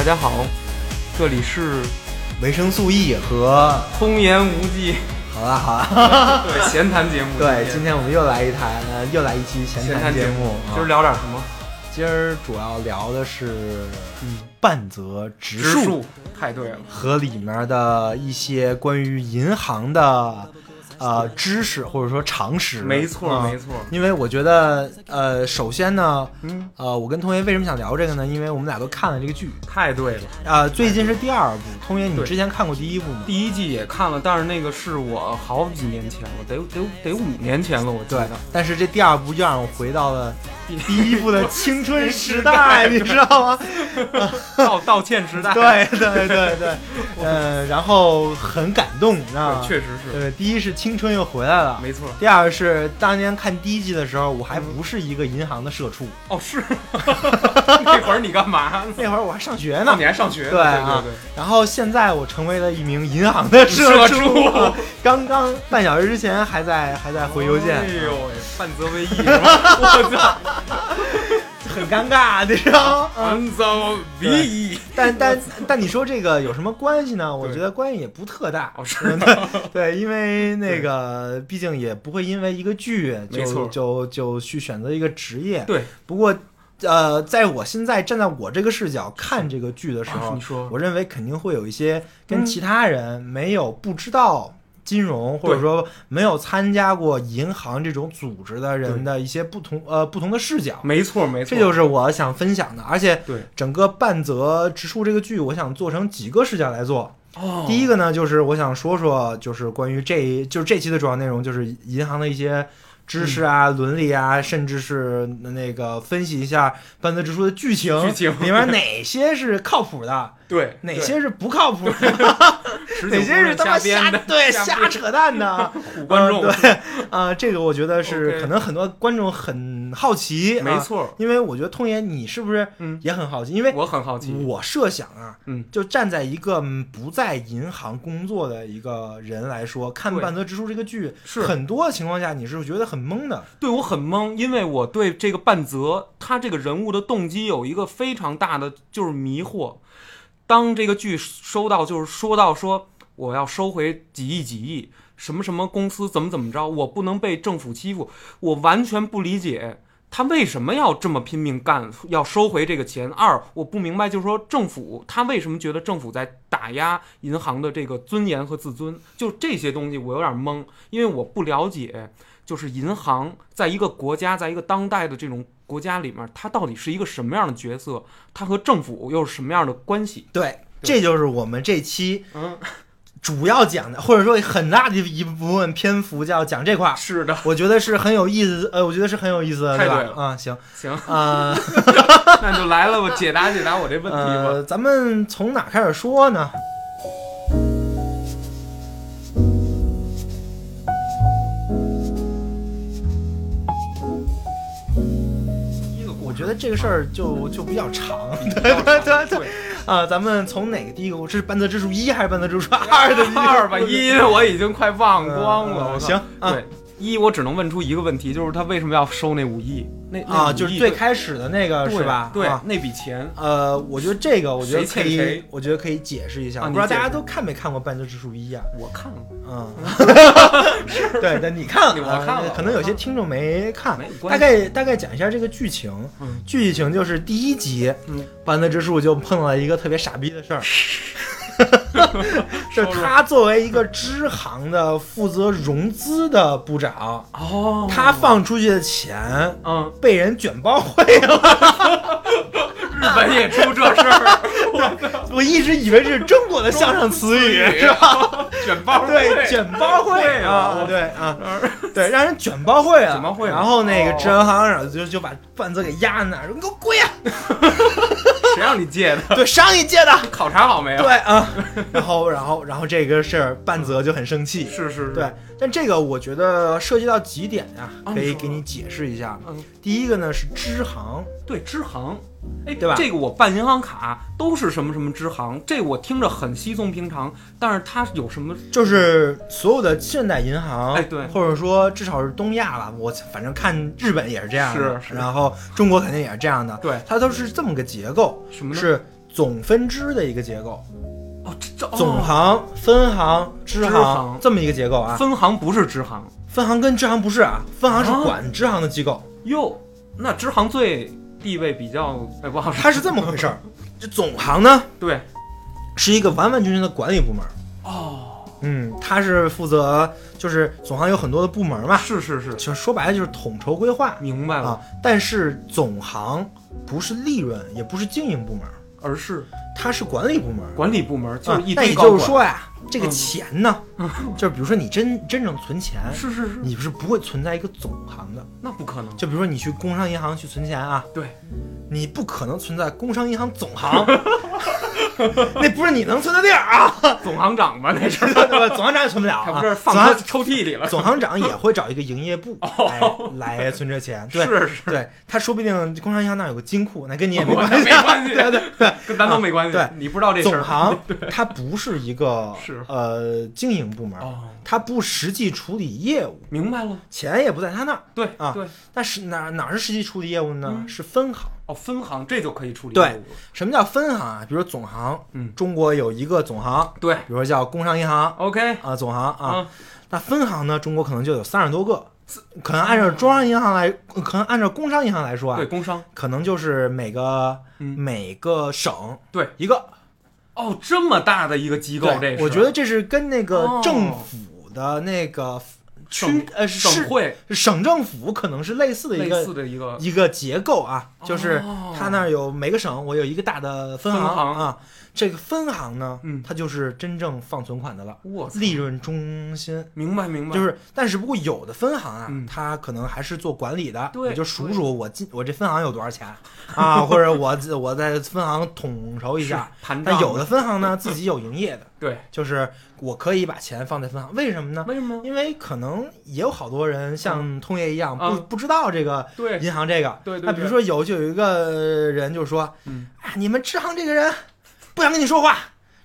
大家好，这里是维生素 E 和通言无忌，好了好了，对 闲谈节目。对，今天我们又来一台，呃，又来一期闲闲谈节目，啊今儿聊点什么？今儿主要聊的是嗯，半泽直树树，太对了。和里面的一些关于银行的呃知识或者说常识。没错，啊没错。因为我觉得，呃，首先呢，嗯，呃，我跟通爷为什么想聊这个呢？因为我们俩都看了这个剧，太对了。呃，最近是第二部。通爷，你之前看过第一部吗？第一季也看了，但是那个是我好几年前了，得得得五年前了，我得。，但是这第二部又让我回到了第第一部的 青春时代，你知道吗？道道歉时代。对对对对，呃，然后很感动，你知道吗，？确实是，对，第一是青春又回来了，没错。第二是当年看第一季的时候，我还不是一个银行的社畜，哦，是。那会儿你干嘛？那会儿我还上学哦，呢你。还上学呢？对啊对对然后现在我成为了一名银行的社畜，畜 刚刚半小时之前还在还在回邮件，哎呦喂，半泽为义是吧？我操，很尴尬，你知道。但但但你说这个有什么关系呢？我觉得关系也不特大。哦，是 对，因为那个毕竟也不会因为一个剧就就就去选择一个职业。对，不过呃，在我现在站在我这个视角看这个剧的时候，啊你说我认为肯定会有一些跟嗯其他人没有不知道。金融或者说没有参加过银行这种组织的人的一些不同呃不同的视角，没错没错，这就是我想分享的。而且对。整个半泽直树这个剧，我想做成几个视角来做。哦。第一个呢，就是我想说说，就是关于这就是这期的主要内容，就是银行的一些知识啊、嗯。伦理啊，甚至是那个分析一下半泽直树的剧情，剧情。里面哪些是靠谱的，对哪些是不靠谱的，哪些是他妈瞎对瞎瞎扯淡的。唬观众，呃对啊、这个我觉得是可能很多观众很好奇，啊没错，因为我觉得通爷你是不是嗯，也很好奇？因为我很好奇，我设想啊，嗯，就站在一个嗯不在银行工作的一个人来说，看半泽直树这个剧，是很多的情况下你是觉得很懵的。对我很懵，因为我对这个半泽他这个人物的动机有一个非常大的就是迷惑。当这个剧收到就是说到说我要收回几亿几亿，什么什么公司怎么怎么着，我不能被政府欺负，我完全不理解。他为什么要这么拼命干，要收回这个钱？二，我不明白，就是说政府他为什么觉得政府在打压银行的这个尊严和自尊？就这些东西我有点懵，因为我不了解。就是银行在一个国家，在一个当代的这种国家里面，它到底是一个什么样的角色？它和政府又是什么样的关系？对，这就是我们这期嗯，主要讲的，或者说很大的一部分篇幅叫讲这块儿。是的，我觉得是很有意思，呃，我觉得是很有意思的，对？了啊、行，行，啊、那就来了吧，解答解答我这问题吧。呃，咱们从哪开始说呢？觉得这个事儿就就比较长，对对对对。对，啊！咱们从哪个第一个？这是半泽之树一还是半泽之树二？的 二吧，一 我已经快忘光了。行啊对一我只能问出一个问题，就是他为什么要收那五亿？那那啊，就是最开始的那个是吧？对啊，那笔钱呃，我觉得这个，我觉得可以我觉得可以解释一下。不知道大家都看没看过《半泽直树一》啊？我看了，嗯，对，但你看了，我看了啊可能有些听众没看。没。大概大概讲一下这个剧情。嗯剧情就是第一集，嗯，半泽直树就碰到了一个特别傻逼的事儿 就是他作为一个支行的负责融资的部长，哦，他放出去的钱嗯，被人卷包会了。日本也出这事儿，我一直以为这是中国的相声词语，是吧？卷包对，卷包会会啊啊，对啊，对，让人卷包会了，卷包会然后那个哦支行行长就就把半泽给压那儿，说你给我跪啊！谁让你借的？对，谁让你借的，考察好没有？对啊，然后然后然后这个事儿半泽就很生气，是是是，对，但这个我觉得涉及到几点呀、啊可以给你解释一下。嗯，第一个呢是支行，对，支行，哎，对吧这个我办银行卡都是什么什么支行，这我听着很稀松平常，但是它有什么？就是所有的现代银行，哎对或者说至少是东亚吧，我反正看日本也是这样的，是是然后中国肯定也是这样的，对，它都是这么个结构，什么呢？是总分支的一个结构，哦，这这哦总行、分行、支支行行这么一个结构啊。分行不是支行分行跟支行不是啊，分行是啊管支行的机构，哟，那支行最地位比较哎不好说，它是这么回事儿。这总行呢？对。是一个完完全全的管理部门，哦，嗯，它是负责就是总行有很多的部门嘛，是是是，就说白了就是统筹规划。明白了，啊。但是总行不是利润，也不是经营部门，而是它是管理部门。管理部门，就是啊一那也就是说呀，这个嗯。钱呢，就是比如说你真真正存钱，是是是，你是不会存在一个总行的。那不可能，就比如说你去工商银行去存钱啊，对，你不可能存在工商银行总行，那不是你能存的地儿啊，总行长吧那是，对吧？总行长也存不了啊，他不是放抽抽屉里了，总行长也会找一个营业部来来存这钱，对。是是，对他说不定工商银行那儿有个金库，那跟你也没关系，没关系，对对对，跟咱都没关系，对你不知道这事儿，总行它不是一个是呃经营部门，哦，它不实际处理业务，明白了，钱也不在他那儿。对啊对，但是哪哪是实际处理业务呢？嗯是分行。哦，分行这就可以处理对什么叫分行啊？比如说总行，嗯，中国有一个总行，对比如说叫工商银行，OK 啊，总行啊。啊，那分行呢？中国可能就有三十多个，可能按照中央银行来，可能按照工商银行来说啊对，，工商，可能就是每个嗯每个省对一个。哦，这么大的一个机构，我觉得这是跟那个哦政府的那个区呃市省会省政府可能是类似的一类个似的一个一个结构啊，就是哦它那儿有每个省我有一个大的分行啊，这个分行呢，嗯它就是真正放存款的了，利润中心。明白明白，就是，但是不过有的分行啊，嗯它可能还是做管理的，对你就数数我进我这分行有多少钱啊，或者我我在分行统筹一下。盘但有的分行呢，自己有营业的，对，就是我可以把钱放在分行，为什么呢？为什么？因为可能也有好多人像通爷一样，不嗯。不知道这个银行这个。对对，那比如，说有就有一个人就说，嗯，哎，你们支行这个人不想跟你说话，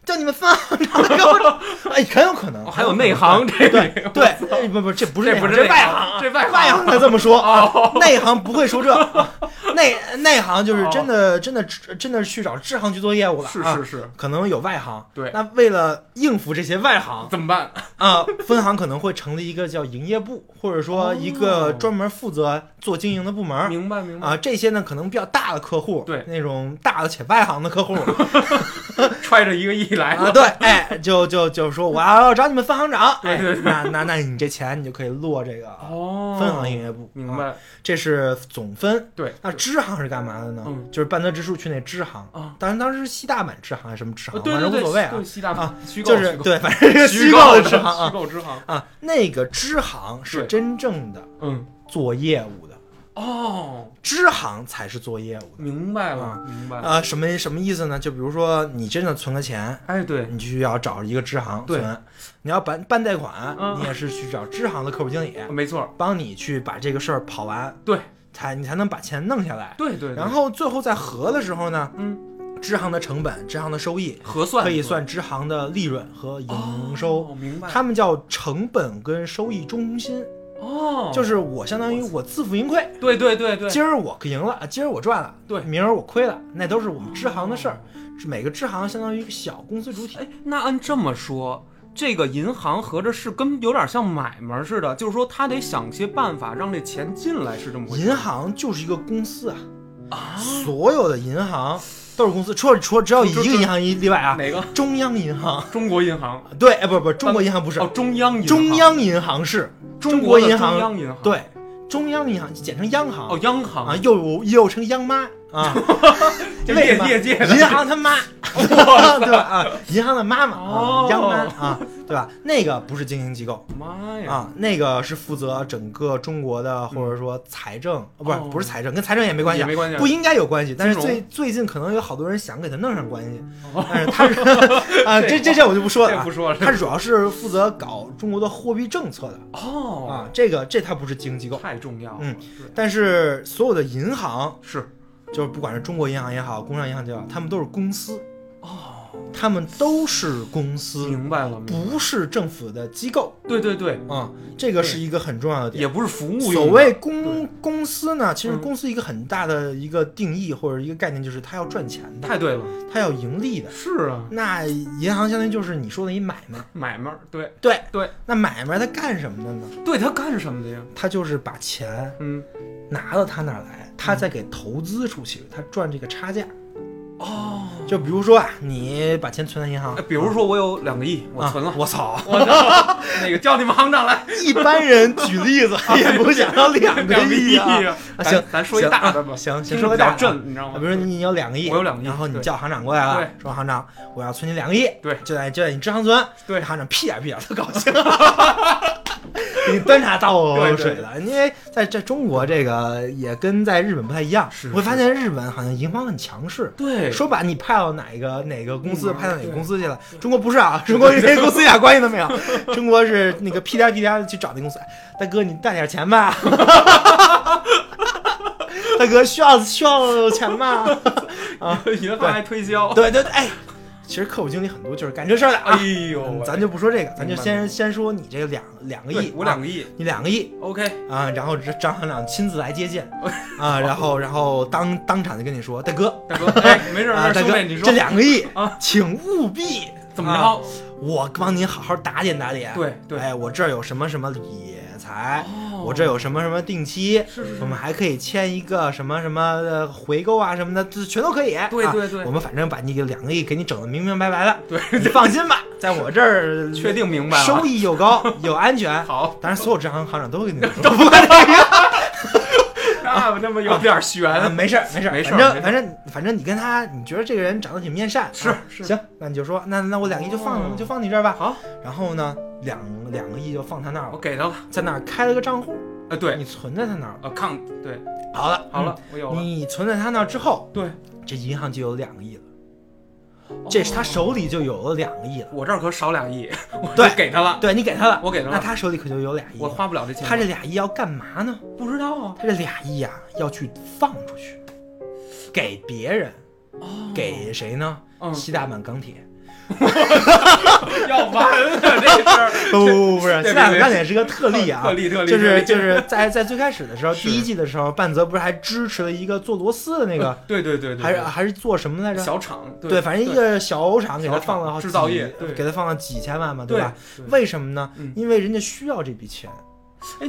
叫你们分行长给我，哎，很有可能，哦还有内行这对个，对，哎不不，这不是这不是这外行，行，这外外行才这么说，啊，内行不会说这，内内行就是真的真的真的去找支行去做业务了，啊是是。是，可能有外行，对。那为了应付这些外行怎么办？啊，分行可能会成立一个叫营业部，或者说一个专门负责做经营的部门。明白明白，啊，这些呢可能比较大的客户，对。那种大的且外行的客户。揣着一个亿来啊，对，哎，就就就说我要找你们分行长，那那那你这钱你就可以落这个哦，分行营业部，啊，明白，这是总分。对，那支行是干嘛的呢？嗯。就是半泽直树去那支行啊，当然当时是西大阪支行还是什么支行，反正无所谓啊，西大啊，就是对，反正 是虚虚构的的支行啊虚构支行，啊，那个支行是真正的嗯，做业务的，哦，支行才是做业务的。明白啊了明白。了，啊，什么什么意思呢？就比如说你真的存个钱，哎对，你就需要找一个支行对。存。你要办办贷款，嗯你也是去找支行的客户经理，没错，帮你去把这个事儿跑完，对，才你才能把钱弄下来。对对，对。然后最后在核的时候呢，嗯，支行的成本、支行的收益核算可以算支行的利润和营收，哦，明白，他们叫成本跟收益中心，哦，就是我相当于我自负盈亏。对对对对，今儿我赢了，今儿我赚了，对明儿我亏了，那都是我们支行的事儿。是每个支行相当于一个小公司主体。哎，那按这么说，这个银行合着是跟有点像买卖似的，就是说他得想些办法让这钱进来，是这么回事？银行就是一个公司啊，啊，所有的银行都是公司，除了除了只有一个银行一例外啊，哪个？中央银行。中国银行？对，哎，不不，中国银行不是。哦，，中央银行。中央银行是。中国银行。中央银行。对，中央银行简称央行。哦，央行。啊，又又称央妈啊，就为什么业业界的。银行他妈，对吧？啊，银行的妈妈央妈啊，对吧？那个不是经营机构。妈呀！啊，那个是负责整个中国的或者说财政，啊不是哦不是财政，跟财政也没关系没关系啊。不应该有关系。但是最最近可能有好多人想给他弄上关系，哦。但是他是啊，这这这我就不说了不。说了，他主要是负责搞中国的货币政策的。哦。啊，这个这他不是经营机构，太重要了，嗯，但是所有的银行，是就是不管是中国银行也好，工商银行也好，他们都是公司。哦，他们都是公司，明白了，不是政府的机构对对对，啊、这个是一个很重要的点。也不是服务。所谓公公司呢，其实嗯公司一个很大的一个定义或者一个概念就是它要赚钱的，太对了，它要盈利的。是啊，那银行相当于就是你说的一买卖，买卖儿，对对对，那买卖它干什么的呢？对，它干什么的呀？它就是把钱嗯，拿到他那儿来，他再给投资出去，他赚这个差价。哦，就比如说啊，你把钱存在银行。哎，比如说我有两个亿，我存了。啊，我操！我操，那个叫你们行长来，一般人举例子 也不想要两个亿亿啊。行咱咱说一行大的吧，啊行，先说个大的你知道吗？啊比如说你有两个亿，我有两个亿然后你叫行长过来了，说行长，我要存你两个亿，对。就在就在你支行存，对。行长屁眼屁眼特高兴，给 你端茶倒水的，因为在在中国这个也跟在日本不太一样，是我会发现日本好像银行很强势，对，说把你派到哪个哪个公司，嗯派到哪个公司去了？中国不是啊，中国跟公司一点关系都没有。中国是那个屁颠屁颠的去找那公司，哎大哥你带点钱吧。大哥需要需要钱吗？啊银行还推销，对对对，哎，其实客户经理很多就是干这事儿的啊。哎呦嗯，咱就不说这个，咱就先先说你这个两两个亿，我两个，个亿你两个亿，OK，啊，然后张行长亲自来接见啊，然后 然后当当场就跟你说，大哥，大哥，哎，没事啊，没事，大哥，你，说。这两个亿啊，请务必怎么啊着？我帮您好好打点打点。对对。哎，我这儿有什么什么理财，哦我这有什么什么定期，是是是我们还可以签一个什么什么呃回购啊什么的，这全都可以。啊对对对我们反正把你给两个亿给你整的明明白白的，对，你放心吧，在我这儿 确定明白，收益又高又安全。好，当然，所有支行行长都会 跟你说，不管这个。那他妈有点啊，悬，没事没事，没事没事反正反正反正你跟他，你觉得这个人长得挺面善，是啊是行，那你就说，那那我两个亿就放、哦就放你这儿吧。好，然后呢，两两个亿就放他那儿了，我给他了，在那儿开了个账户，呃，对，你存在他那儿了。呃，抗，对，好了，好了，我有你存在他那儿之后，对，这银行就有两个亿了，这是他手里就有了两个亿了。我这儿可少两亿，我对给他了，对你给他了，我给他了，那他手里可就有俩亿我。花不了这钱，他这俩亿要干嘛呢？不知道啊，他这俩亿呀、要去放出去，给别人，哦，给谁呢？嗯，西大满钢铁。要完了，这事儿，不不不不是，对西大对阪钢铁是个特例啊特。例特例，就是就是在在最开始的时候，第一季的时候，半泽不是还支持了一个做螺丝的那个，对对对对，还是还是做什么来着？小厂，对，反正一个小偶厂给他放了制造业给他放了几千万嘛，对吧？？为什么呢嗯？因为人家需要这笔钱。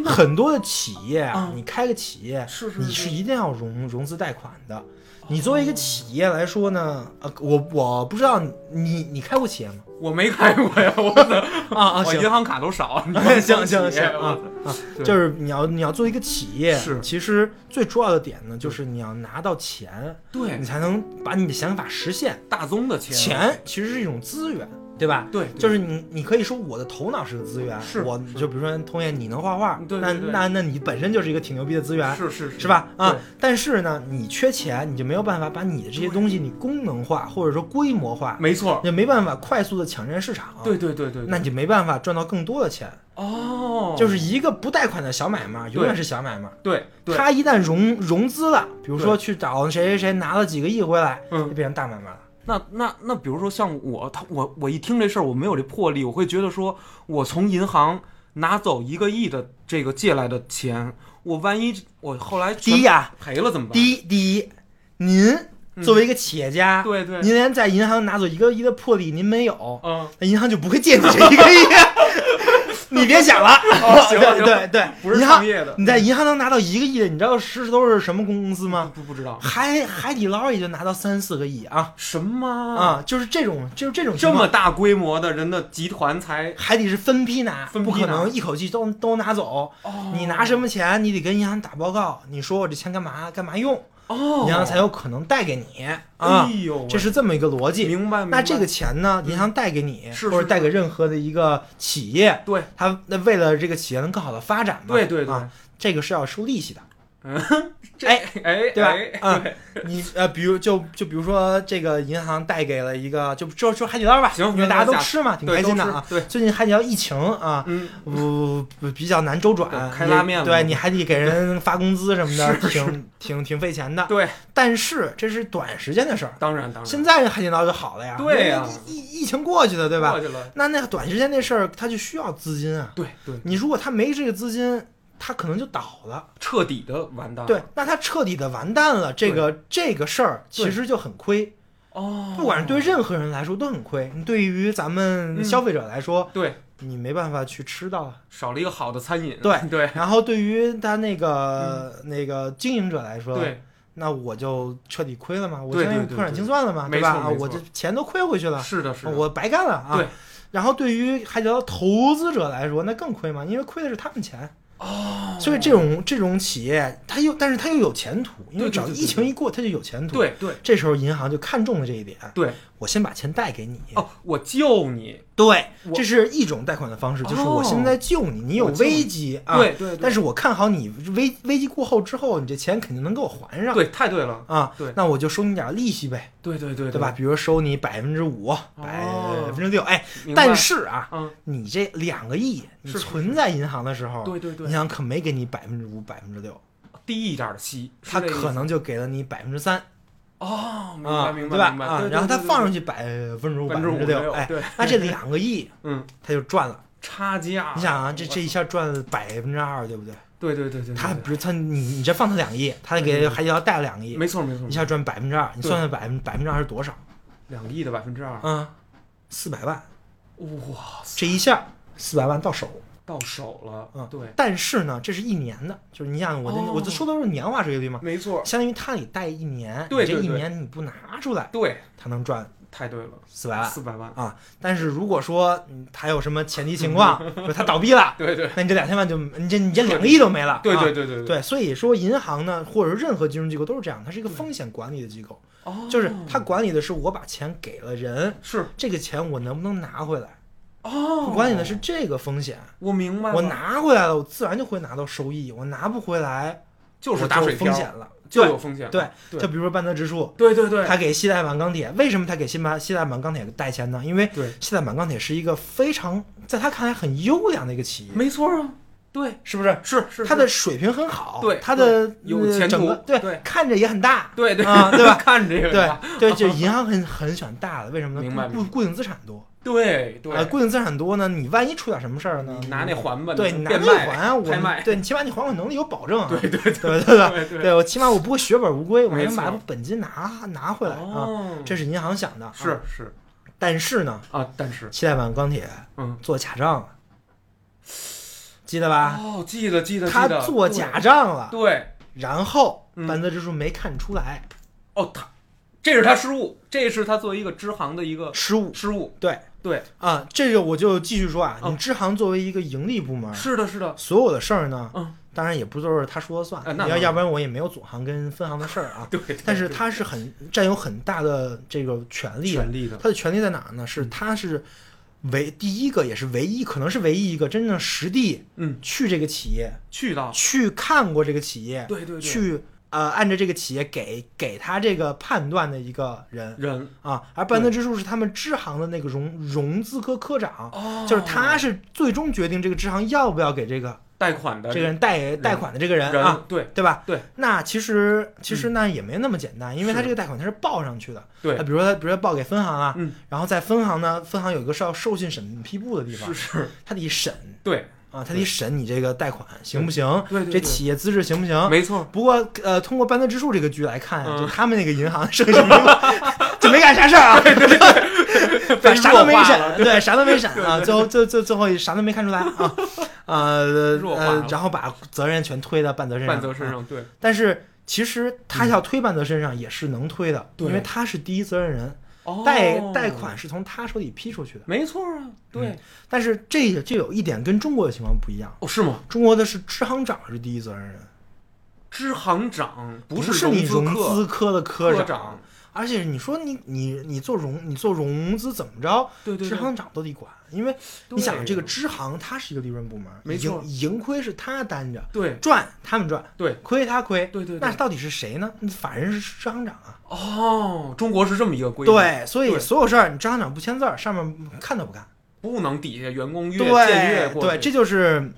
很多的企业啊嗯，你开个企业，是是你是一定要融融资贷款的。你作为一个企业来说呢，呃，我我不知道你你你开过企业吗？我没开过呀，我的啊啊，我银行卡都少，行行行啊啊，就是你要你要做一个企业，是。其实最重要的点呢，就是你要拿到钱，对。你才能把你的想法实现。大宗的钱，钱其实是一种资源，对吧？对，就是你，你可以说我的头脑是个资源，是我就比如说通燕，你能画画，对对对。那那那你本身就是一个挺牛逼的资源，是是是。吧？啊，但是呢，你缺钱，你就没有办法把你的这些东西你功能化或者说规模化，没错，也没办法快速的抢占市场，对对对对，那你就没办法赚到更多的钱。哦，就是一个不贷款的小买卖，永远是小买卖。对对，他一旦融融资了，比如说去找谁谁谁拿了几个亿回来，嗯。就变成大买卖了。那那那，比如说像我，他我我一听这事儿，我没有这魄力，我会觉得说，我从银行拿走一个亿的这个借来的钱，我万一我后来第一呀、赔了怎么办？第一第一，您作为一个企业家，嗯对对，您连在银行拿走一个亿的魄力您没有，嗯，那银行就不会借你这一个亿。你别想了，对哦行行对对，不是银行创业的，你在银行能拿到一个亿的，你知道是都是什么公司吗？不不知道海海底捞也就拿到三四个亿啊什么啊，就是这种就是这种这么大规模的人的集团才海底是分批拿，分批不可能一口气都都拿走。哦你拿什么钱，你得跟银行打报告，你说我这钱干嘛干嘛用，哦，银行才有可能贷给你啊哎。呦，这是这么一个逻辑。明白明白。那这个钱呢，银行贷给你，是是或者贷给任何的一个企业，对他那为了这个企业能更好的发展嘛，对对对，啊，这个是要收利息的。这哎哎对吧哎啊你呃，比如就就比如说这个银行贷给了一个，就就说海底捞吧，行因为大家都吃嘛，挺开心的啊。对，最近海底捞疫情啊，嗯，不不比较难周转，开拉面嘛对，你还得给人 发工资什么的，挺挺挺费钱的。对，但是这是短时间的事儿，当然当然，现在这海底捞就好了呀，对呀疫疫情过去了，对吧过？去了，那那个短时间那事儿，它就需要资金啊。对对，你如果他没这个资金，他可能就倒了。彻底的完蛋，对，那他彻底的完蛋了，这个这个事儿其实就很亏。哦，不管是对任何人来说都很亏。你对于咱们嗯消费者来说，对你没办法去吃到。少了一个好的餐饮，对 对然后对于他那个、那个经营者来说，嗯对，那我就彻底亏了嘛，我对相当于破产对对对清算了嘛，对吧？啊，没错没错我这钱都亏回去了，是的是的，我白干了啊。对。然后对于海底捞投资者来说，那更亏嘛，因为亏的是他们钱。哦，所以这种这种企业，它又但是它又有前途，因为只要疫情一过，它就有前途。，对对这时候银行就看中了这一点，对，我先把钱贷给你。哦，我救你，对，这是一种贷款的方式，就是哦我现在救你，你有危机啊，对对，对但是我看好你危危机过后之后，你这钱肯定能给我还上。对，太对了，啊，对那我就收你点利息呗，对对对对吧？？比如收你百分之五、百哦分之六，哎，但是啊，嗯，你这两个亿，你存在银行的时候，对对对银，行可没给你百分之五、百分之六，低一点的息，是它这个意思可能就给了你百分之三哦，明啊，白明对吧？白明白，啊对，然后他放上去去百分之五、百百分之六，哎，对，那这两个亿嗯，他就赚了。差价，你想啊，这这一下赚了百分之二，对不对？对对对对，他不是他，你你这放他两个亿，他给对海底捞贷了两个亿，没错没错，一下赚百分之二，你算算百分百分之二是多少？两个亿的百分之二，嗯，四百万，哇，这一下四百万到手。到手了，嗯对，但是呢，这是一年的，就是你想我这、哦。我这说的都是年化收益率嘛，没错，相当于他得贷一年，对这一年你不拿出来，对，他能赚太对了，四百万。四百万，啊。但是如果说嗯他有什么前提情况，他倒闭了，对对。那你这两千万就你这你这两个亿都没了。对啊。对对对，对，所以说银行呢，或者是任何金融机构都是这样，它是一个风险管理的机构，哦，就是它管理的是我把钱给了人，是。这个钱我能不能拿回来，哦，管理的是这个风险。我明白了，我拿回来了，我自然就会拿到收益；我拿不回来，就是打水漂风险了。就有风险，对对。就比如说半泽直树，对对对，他给西代满钢铁，为什么他给西代西代满钢铁贷钱呢？因为对，西代满钢铁是一个非常在他看来很优良的一个企业，没错啊，对，是不是？是是他的水平很好，对他的呃有前途整个对对。看着也很大，对对啊对吧？看着也对吧对，就银行很很喜欢大的，为什么呢？固固定资产多，对对啊，固定资产多呢，你万一出点什么事儿呢？你拿那还吧，对你拿那还啊，我对你起码你还款能力有保证啊，对对对对对吧？对对对我起码我不会血本无归，我能把本金拿拿回来啊。哦，这是银行想的，是啊。是但是呢，啊，但是七代满钢铁嗯，做假账了，记得吧？哦，记得记得，他做假账了，对，然后嗯半泽直树没看出来哦，他这是他失误，这是他作为一个支行的一个失误。失误，对对，啊，这个我就继续说啊，嗯你支行作为一个盈利部门，是的，是的，所有的事儿呢，嗯，当然也不都是他说了算，要要不然我也没有总行跟分行的事儿啊。对，对但是他是很占有很大的这个权利的，权利的，他的权利在哪儿呢？是嗯他是唯第一个，也是唯一，可能是唯一一个真正实地嗯，去这个企业去到，去看过这个企业，对对对，去呃按照这个企业给给他这个判断的一个人。人。啊。而半泽直树是他们支行的那个融融资科科长，哦。就是他是最终决定这个支行要不要给这个贷款的这个人贷贷款的这个人人。啊。对。对吧？对，那其实其实那也没那么简单，因为他这个贷款他是报上去的。对。他比如说他，比如说报给分行啊，嗯，然后在分行呢，分行有一个是要授信审批部的地方是，是，他得审。对啊，他得审你这个贷款行不行，这对对这企业资质行不行？没错，不过呃，通过半泽之树这个局来看啊，嗯。就他们那个银行授信批部就没干啥事儿啊，对对 对。啥都没审，对，啥都没审啊，最后最最最后啥都没看出来啊，呃呃然后把责任全推到半泽身上，啊半泽身上，对。但是其实他要推半泽身上也是能推的，对。因为他是第一责任人，哦。贷贷款是从他手里批出去的。没错啊，对，但是这个就有一点跟中国的情况不一样，哦，是吗？中国的是支行长是第一责任人，支行长不是融资科的科科长，而且你说你你你做融你做融资怎么着，对对对，支行长都得管，因为你想这个。支行它是一个利润部门，没错盈盈亏是他担着，对赚他们赚，对亏他亏，对对对，那到底是谁呢？法人是支行长啊，哦，中国是这么一个规定，对，所以所有事儿你支行长不签字儿，上面看都不看，不能底下员工越僭越过对对，这就是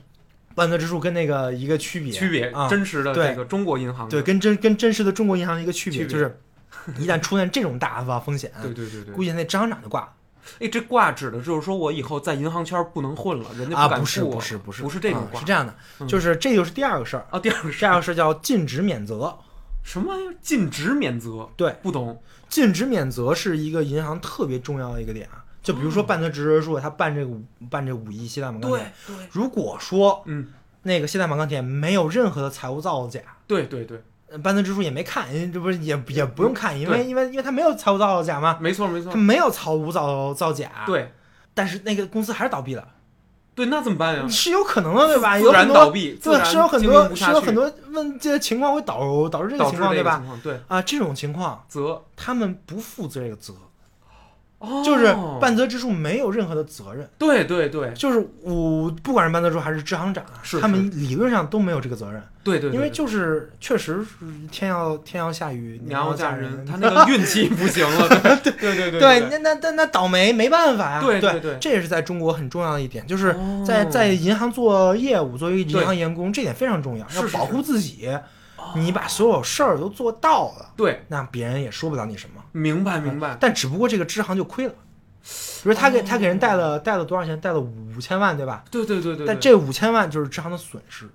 万德之树跟那个一个区别区别啊，真实的对这个中国银行的对，跟真跟真实的中国银行的一个区别区别就是，一旦出现这种大发风险，对对对对估，计那张行长就挂了。哎，这挂指的就是说我以后在银行圈不能混了，人家啊，敢不是不是不是不是这种挂啊是这样的，嗯就是这就是第二个事儿，啊。第二个是第二个事儿叫禁止免责。什么玩意儿？禁止免责？对，不懂。禁止免责是一个银行特别重要的一个点啊。就比如说办德直人数，他办这个五办这五亿西大锰钢对铁，对，如果说嗯，那个西大锰钢铁没有任何的财务造假，对对对，呃办德直数也没看，这不是也也不用看，因为因为因为他没有财务造假嘛，没错没错他。没有财务造造假，，对但是那个公司还是倒闭了，对，那怎么办呀？是有可能的，对吧？自然有很多倒闭，对，是有很多是有很多问这些情况会导导致这个情况，对吧对，啊，这种情况责他们不负这个责，哦，就是半泽直树没有任何的责任，对对对。就是我不管是半泽直树还是支行长他们理论上都没有这个责任，对对，对。因为就是确实是天要天要下雨，娘要嫁人，他那个运气不行了，对对对对对，那那那那倒霉没办法呀，对对对对。这也是在中国很重要的一点，就是哦在在银行做业务，作为银行员工，这点非常重要，要保护自己。哦你把所有事儿都做到了，对，那别人也说不了你什么。明白明白，但只不过这个支行就亏了，比如他给他给人贷了贷了多少钱？贷了五千万，对吧？对对对对，对但这五千万就是支行的损失，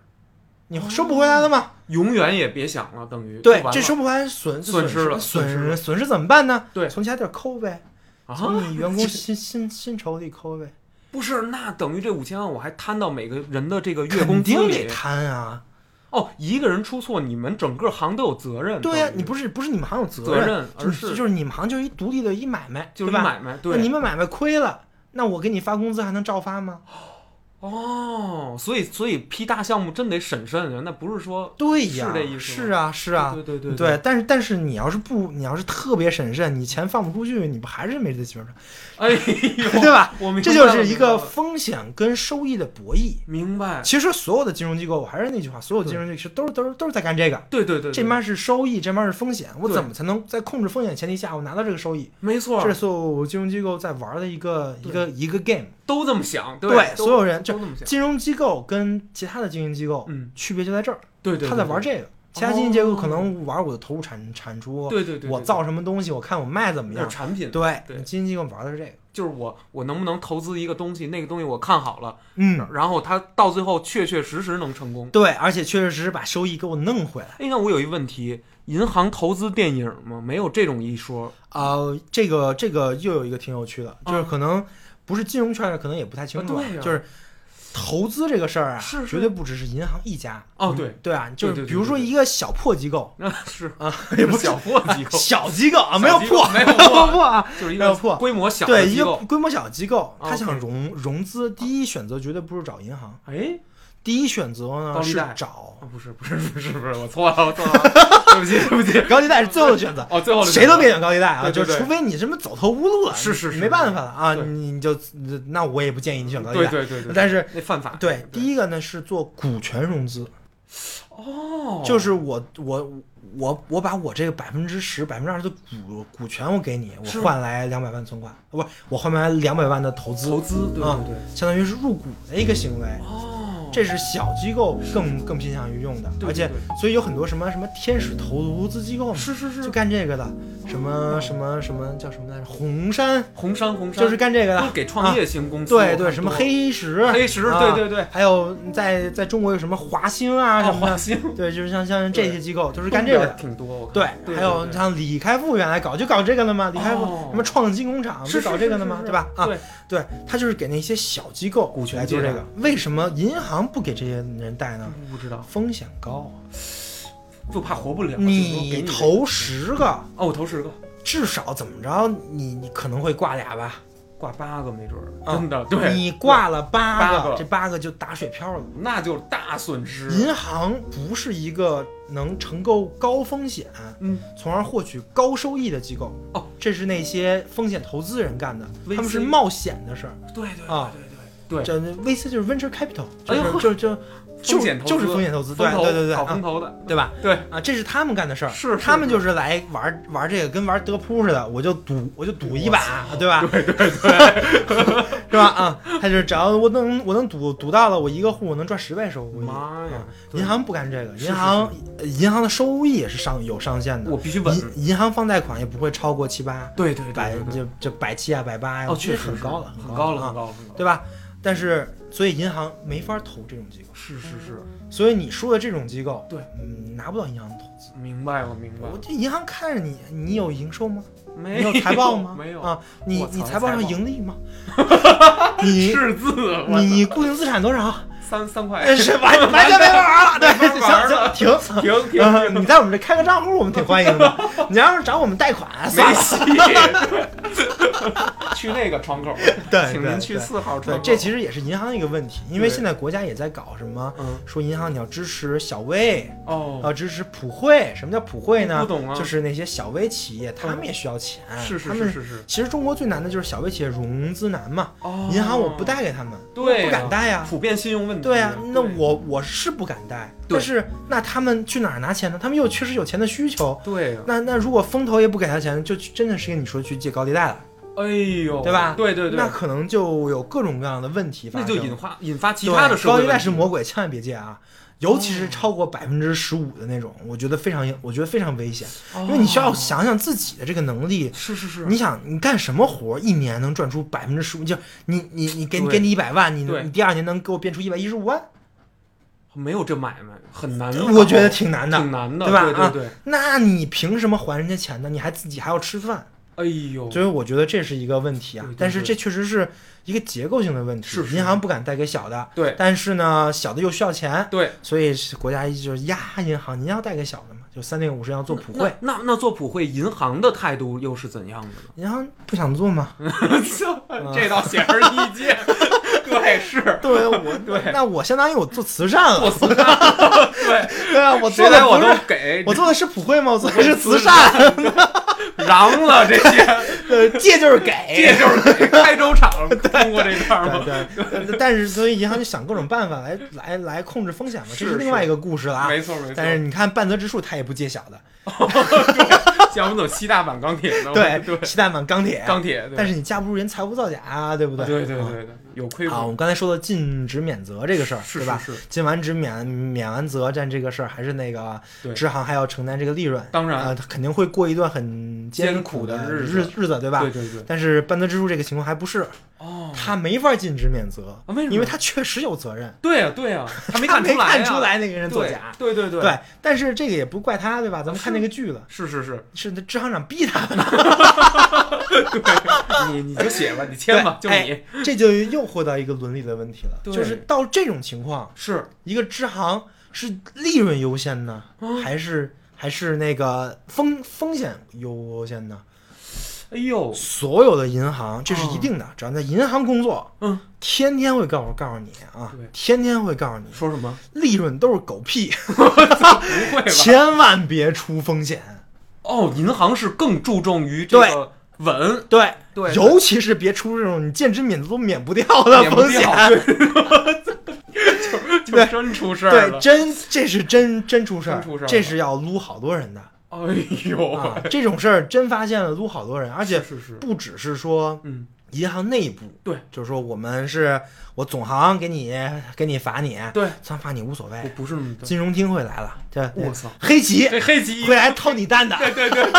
你收不回来了吗？永远也别想了，等于对这收不回来损损失了损损失了损损失怎么办呢？对从其他地儿抠呗，啊，从你员工薪薪薪酬里抠呗，不是，那等于这五千万我还摊到每个人的这个月工资肯定得里。摊啊。哦，一个人出错，你们整个行都有责任。对呀、你不是不是你们行有责责任，而是就是你们行就是一独立的一买卖，就是？买卖。对，那你们买卖亏了，那我给你发工资还能照发吗？哦，所以所以批大项目真得审慎啊，那不是说对呀，是这意思吗是啊，是啊，对对对对，但是但是你要是不，你要是特别审慎，你钱放不出去，你不还是没这媳妇儿哎呦，对吧？我明白这就是一个风险跟收益的博弈。明白。其实所有的金融机构，我还是那句话，所有金融机构都是都是都是在干这个。对对对，对这面是收益，这面是风险，我怎么才能在控制风险前提下，我拿到这个收益？没错这，是所有金融机构在玩的一个一个一个 game。都这么想，对都所有人金融机构跟其他的经营机构嗯，区别就在这儿，对对，他在玩这个。其他经营机构可能玩我的投入产产出，对对对，我造什么东西，我看我卖怎么样。产品，对，对金融机构玩的是这个。就是我我能不能投资一个东西，那个东西我看好了，嗯，然后它到最后确确实实能成功。对，而且确确实实把收益给我弄回来。哎，那我有一问题，银行投资电影吗？没有这种一说。啊、这个这个又有一个挺有趣的，就是啊可能不是金融圈的，可能也不太清楚，就是投资这个事儿啊，绝对不只是银行一家。嗯哦对。对啊，就是比如说一个小破机构。那是。啊，也不是 小破机构，小机构啊，没有破，没有没破。破啊。就是一个没有破。规模小对，一个。规模小的机构，啊他想融融资，第一选择绝对不是找银行，哎，第一选择呢是找。哦，不是不是不是不是，我错了我错了，对不起对不起。高利贷是最后的选择。哦，最后的谁都别选选高利贷啊，就除非你什么走投无路了，是是是没办法了啊，你你就那我也不建议你选高利贷。对对对对，但是那犯法。对，第一个呢是做股权融资，哦，就是我我我我把我这个百分之十、百分之二十的股股权我给你，我换来两百万存款，不，我换来两百万的投资，投资，对对。相当于是入股的一个行为。哦，这是小机构更更偏向于用的，而且所以有很多什么什么天使投资机构嘛，是是是就干这个的，什么什么什么叫什么来着？红杉红杉红杉就是干这个的，都给创业型公司，对对，什么黑石，黑石，啊对对对，还有在在中国有什么华兴啊什哦，么，华兴对，就是像像这些机构都是是干这个的。挺多，对，还有像李开复原来搞就搞这个的嘛，李开复哦什么创新工厂不是搞这个的嘛，对吧？啊，对，对，他就是给那些小机构股权来做这个。为什么银行不给这些人贷呢？不知道，风险高，就怕活不了。你你投十个，哦，我投十个，至少怎么着，你你可能会挂俩吧？挂八个没准儿，啊真的对，你挂了八八个这八个就打水漂了。那就是大损失。银行不是一个能承购高风险，嗯，从而获取高收益的机构。哦，这是那些风险投资人干的，他们是冒险的事儿。对对啊。对对对，这 VC 就是 venture capital，就是就就就就是风险投资，对对对对，炒啊风投的，对吧？对啊，这是他们干的事儿，他们就是来玩玩这个，跟玩德扑似的，我就赌，我就赌一把，对吧？对对对，是吧？啊，他就是只要我能我能赌赌到了，我一个户我能赚十倍收益。妈呀啊！银行不干这个，银行呃银行的收益也是上有上限的，我必须稳。银银行放贷款也不会超过七八，对对百对对对，就就百七啊百八呀，哦，确实是很高了，很高了，啊很高了，很高了。对吧？但是所以银行没法投这种机构，是是是，所以你说的这种机构，对，你，拿不到银行的投资。明白了明白了。我这银行看着你，你有营收吗？没你有财报吗？没有啊，你你财报上盈利吗？你赤字，我你固定资产多少？三三块，呃是 完完全没法玩了，对，玩了行行停。停停呃，你在我们这开个账户，我们挺欢迎的。你要是找我们贷款。没戏。去那个窗口，对对请您去对四号窗口。，这其实也是银行一个问题，因为现在国家也在搞什么，嗯说银行你要支持小微，哦，要支持普惠。什么叫普惠呢？不懂啊就是那些小微企业，他们也需要钱。是是是是是，其实中国最难的就是小微企业融资难嘛，哦银行我不贷给他们，对啊不敢贷呀。普遍信用问题。对呀、那我我是不敢贷，但是那他们去哪儿拿钱呢？他们又确实有钱的需求，对呀，那那如果风投也不给他钱，就真的是跟你说去借高利贷了，哎呦，对吧对对对，那可能就有各种各样的问题发生。那就引发引发其他的社高利贷是魔鬼，千万别借啊！尤其是超过百分之十五的那种，我觉得非常，我觉得非常危险，因为你需要哦想想自己的这个能力。是是是，你想，你干什么活儿一年能赚出百分之十五？就你你你给你给你一百万，你你第二年能给我变出一百一十五万？没有这买卖很难，我觉得挺难的，挺难的，对吧啊对对对，那你凭什么还人家钱呢？你还自己还要吃饭，哎呦，所以我觉得这是一个问题啊。但是这确实是一个结构性的问题，是是银行不敢贷给小的，对。但是呢，小的又需要钱，对，所以是国家就是压银行，您要贷给小的嘛，就三点五十要做普惠，那那那做普惠，银行的态度又是怎样的呢？银行不想做吗？这倒显而易见，对，是。对我对。那我相当于我做慈善了，做慈善，对，对啊，我做谁来我都给，我做的是普惠吗？我做的是慈善，瓤了这些，呃，借就是给，借就是给开州厂通过这段吗？对对，但是所以银行就想各种办法来来来控制风险嘛，这是是另外一个故事了啊。没错没错，但是你看半泽直树，他也不借小的，像我们走西大阪钢铁的，对对，西大满钢铁，钢铁，但是你架不住人财务造假啊，对不对？对对啊对。对，有亏啊，我，们刚才说的禁止免责这个事儿，是对吧？是是，禁完职免免完责战这个事儿，还是那个对支行还要承担这个利润，当然呃，他肯定会过一段很艰苦苦的日日子日子，对吧？对对对，但是半泽直树这个情况还不是，哦，他没法禁止免责，啊为什么因为他确实有责任，对呀对呀，他没他没看出来看出来那个人作假。对对对对，但是这个也不怪他，对吧？咱们看那个剧了，是是是，是那支行长逼他的，你你就写吧，你签吧，就对你这就又回到一个伦理的问题了。就是到这种情况，是。一个支行是利润优先呢，啊。还是还是那个风风险优先呢？哎呦，所有的银行这是一定的，只要在银行工作，嗯，天天会告诉告诉你啊，天天会告诉你，说什么？利润都是狗屁，不会吧？千万别出风险。哦，银行是更注重于这个稳，对对尤其是别出这种你见之免责都免不掉的风险。对，就就真出事儿对，真这是真真出事儿。这是要撸好多人的。哎呦，啊！这种事儿真发现了撸好多人，而且不只是说嗯，银行内部，对，就是说我们是我总行给你给你罚你，对，算罚你无所不谓，不是。金融厅会来了，对，我操。黑棋黑棋会来掏你蛋的，对对对对，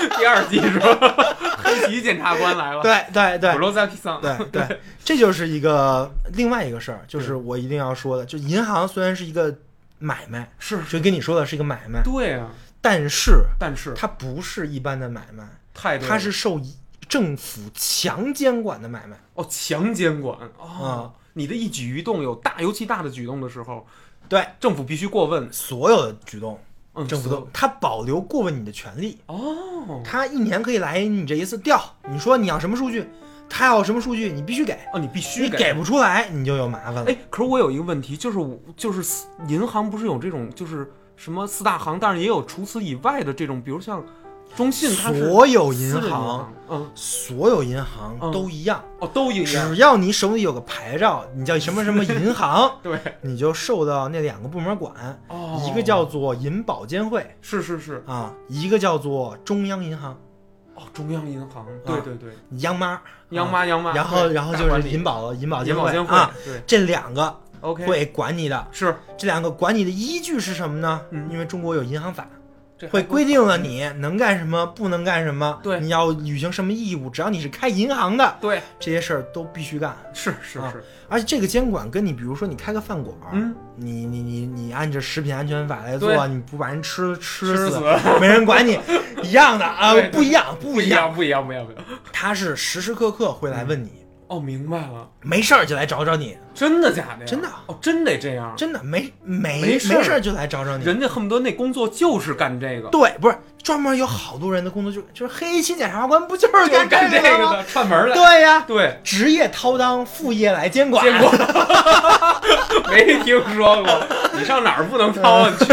第二季是吧？黑棋检察官来了，对对对。普。罗萨皮桑，对对，这就是一个另外一个事儿，就是我一定要说的，就银行虽然是一个买卖，是，就跟你说的是一个买卖，对啊，但是但是。它不是一般的买卖，太它是受政府强监管的买卖。哦强监管。啊。哦，你的一举一动有大尤其大的举动的时候，对，政府必须过问，所有的举动，嗯，政府所都它保留过问你的权利，哦，他一年可以来你这一次调，你说你要什么数据，他要什么数据，你必须给，哦，你必须你给不出来，你就有麻烦了。哎，可是我有一个问题，就是我就是四银行不是有这种就是什么四大行，但是也有除此以外的这种，比如像中信，它是所有银行，，嗯，所有银行嗯。都一样，哦，都一样，只要你手里有个牌照，你叫什么什么银行，对，你就受到那两个部门管，哦，一个叫做银保监会。是是是，啊，一个叫做中央银行，哦，中央银行，对对对，央妈，央妈央妈，啊然后然后就是银保银保监银保监啊，对。这两个，OK，会管你的。是。这两个管你的依据是什么呢？嗯。因为中国有银行法，会规定了你能干什么，不能干什么，对。你要履行什么义务，只要你是开银行的，对，这些事儿都必须干。啊是是是，而且这个监管跟你，比如说你开个饭馆，嗯，你你你你按照食品安全法来做，你不把人吃吃死，没人管你，一样的啊不一样，不不一。样不一样不一样不一样，他是时时刻刻会来问你，哦，明白了，没事儿就来找找你，真的假的呀？真的哦，真得这样，真的没没没事儿就来找找你。人家恨不得那工作就是干这个，对，不是专门有好多人的工作就就是黑心检察官，不就是干干这个的，串门来，对呀，对，职业掏裆，副业来监管。监管，没听说过。你上哪儿不能掏啊？你 去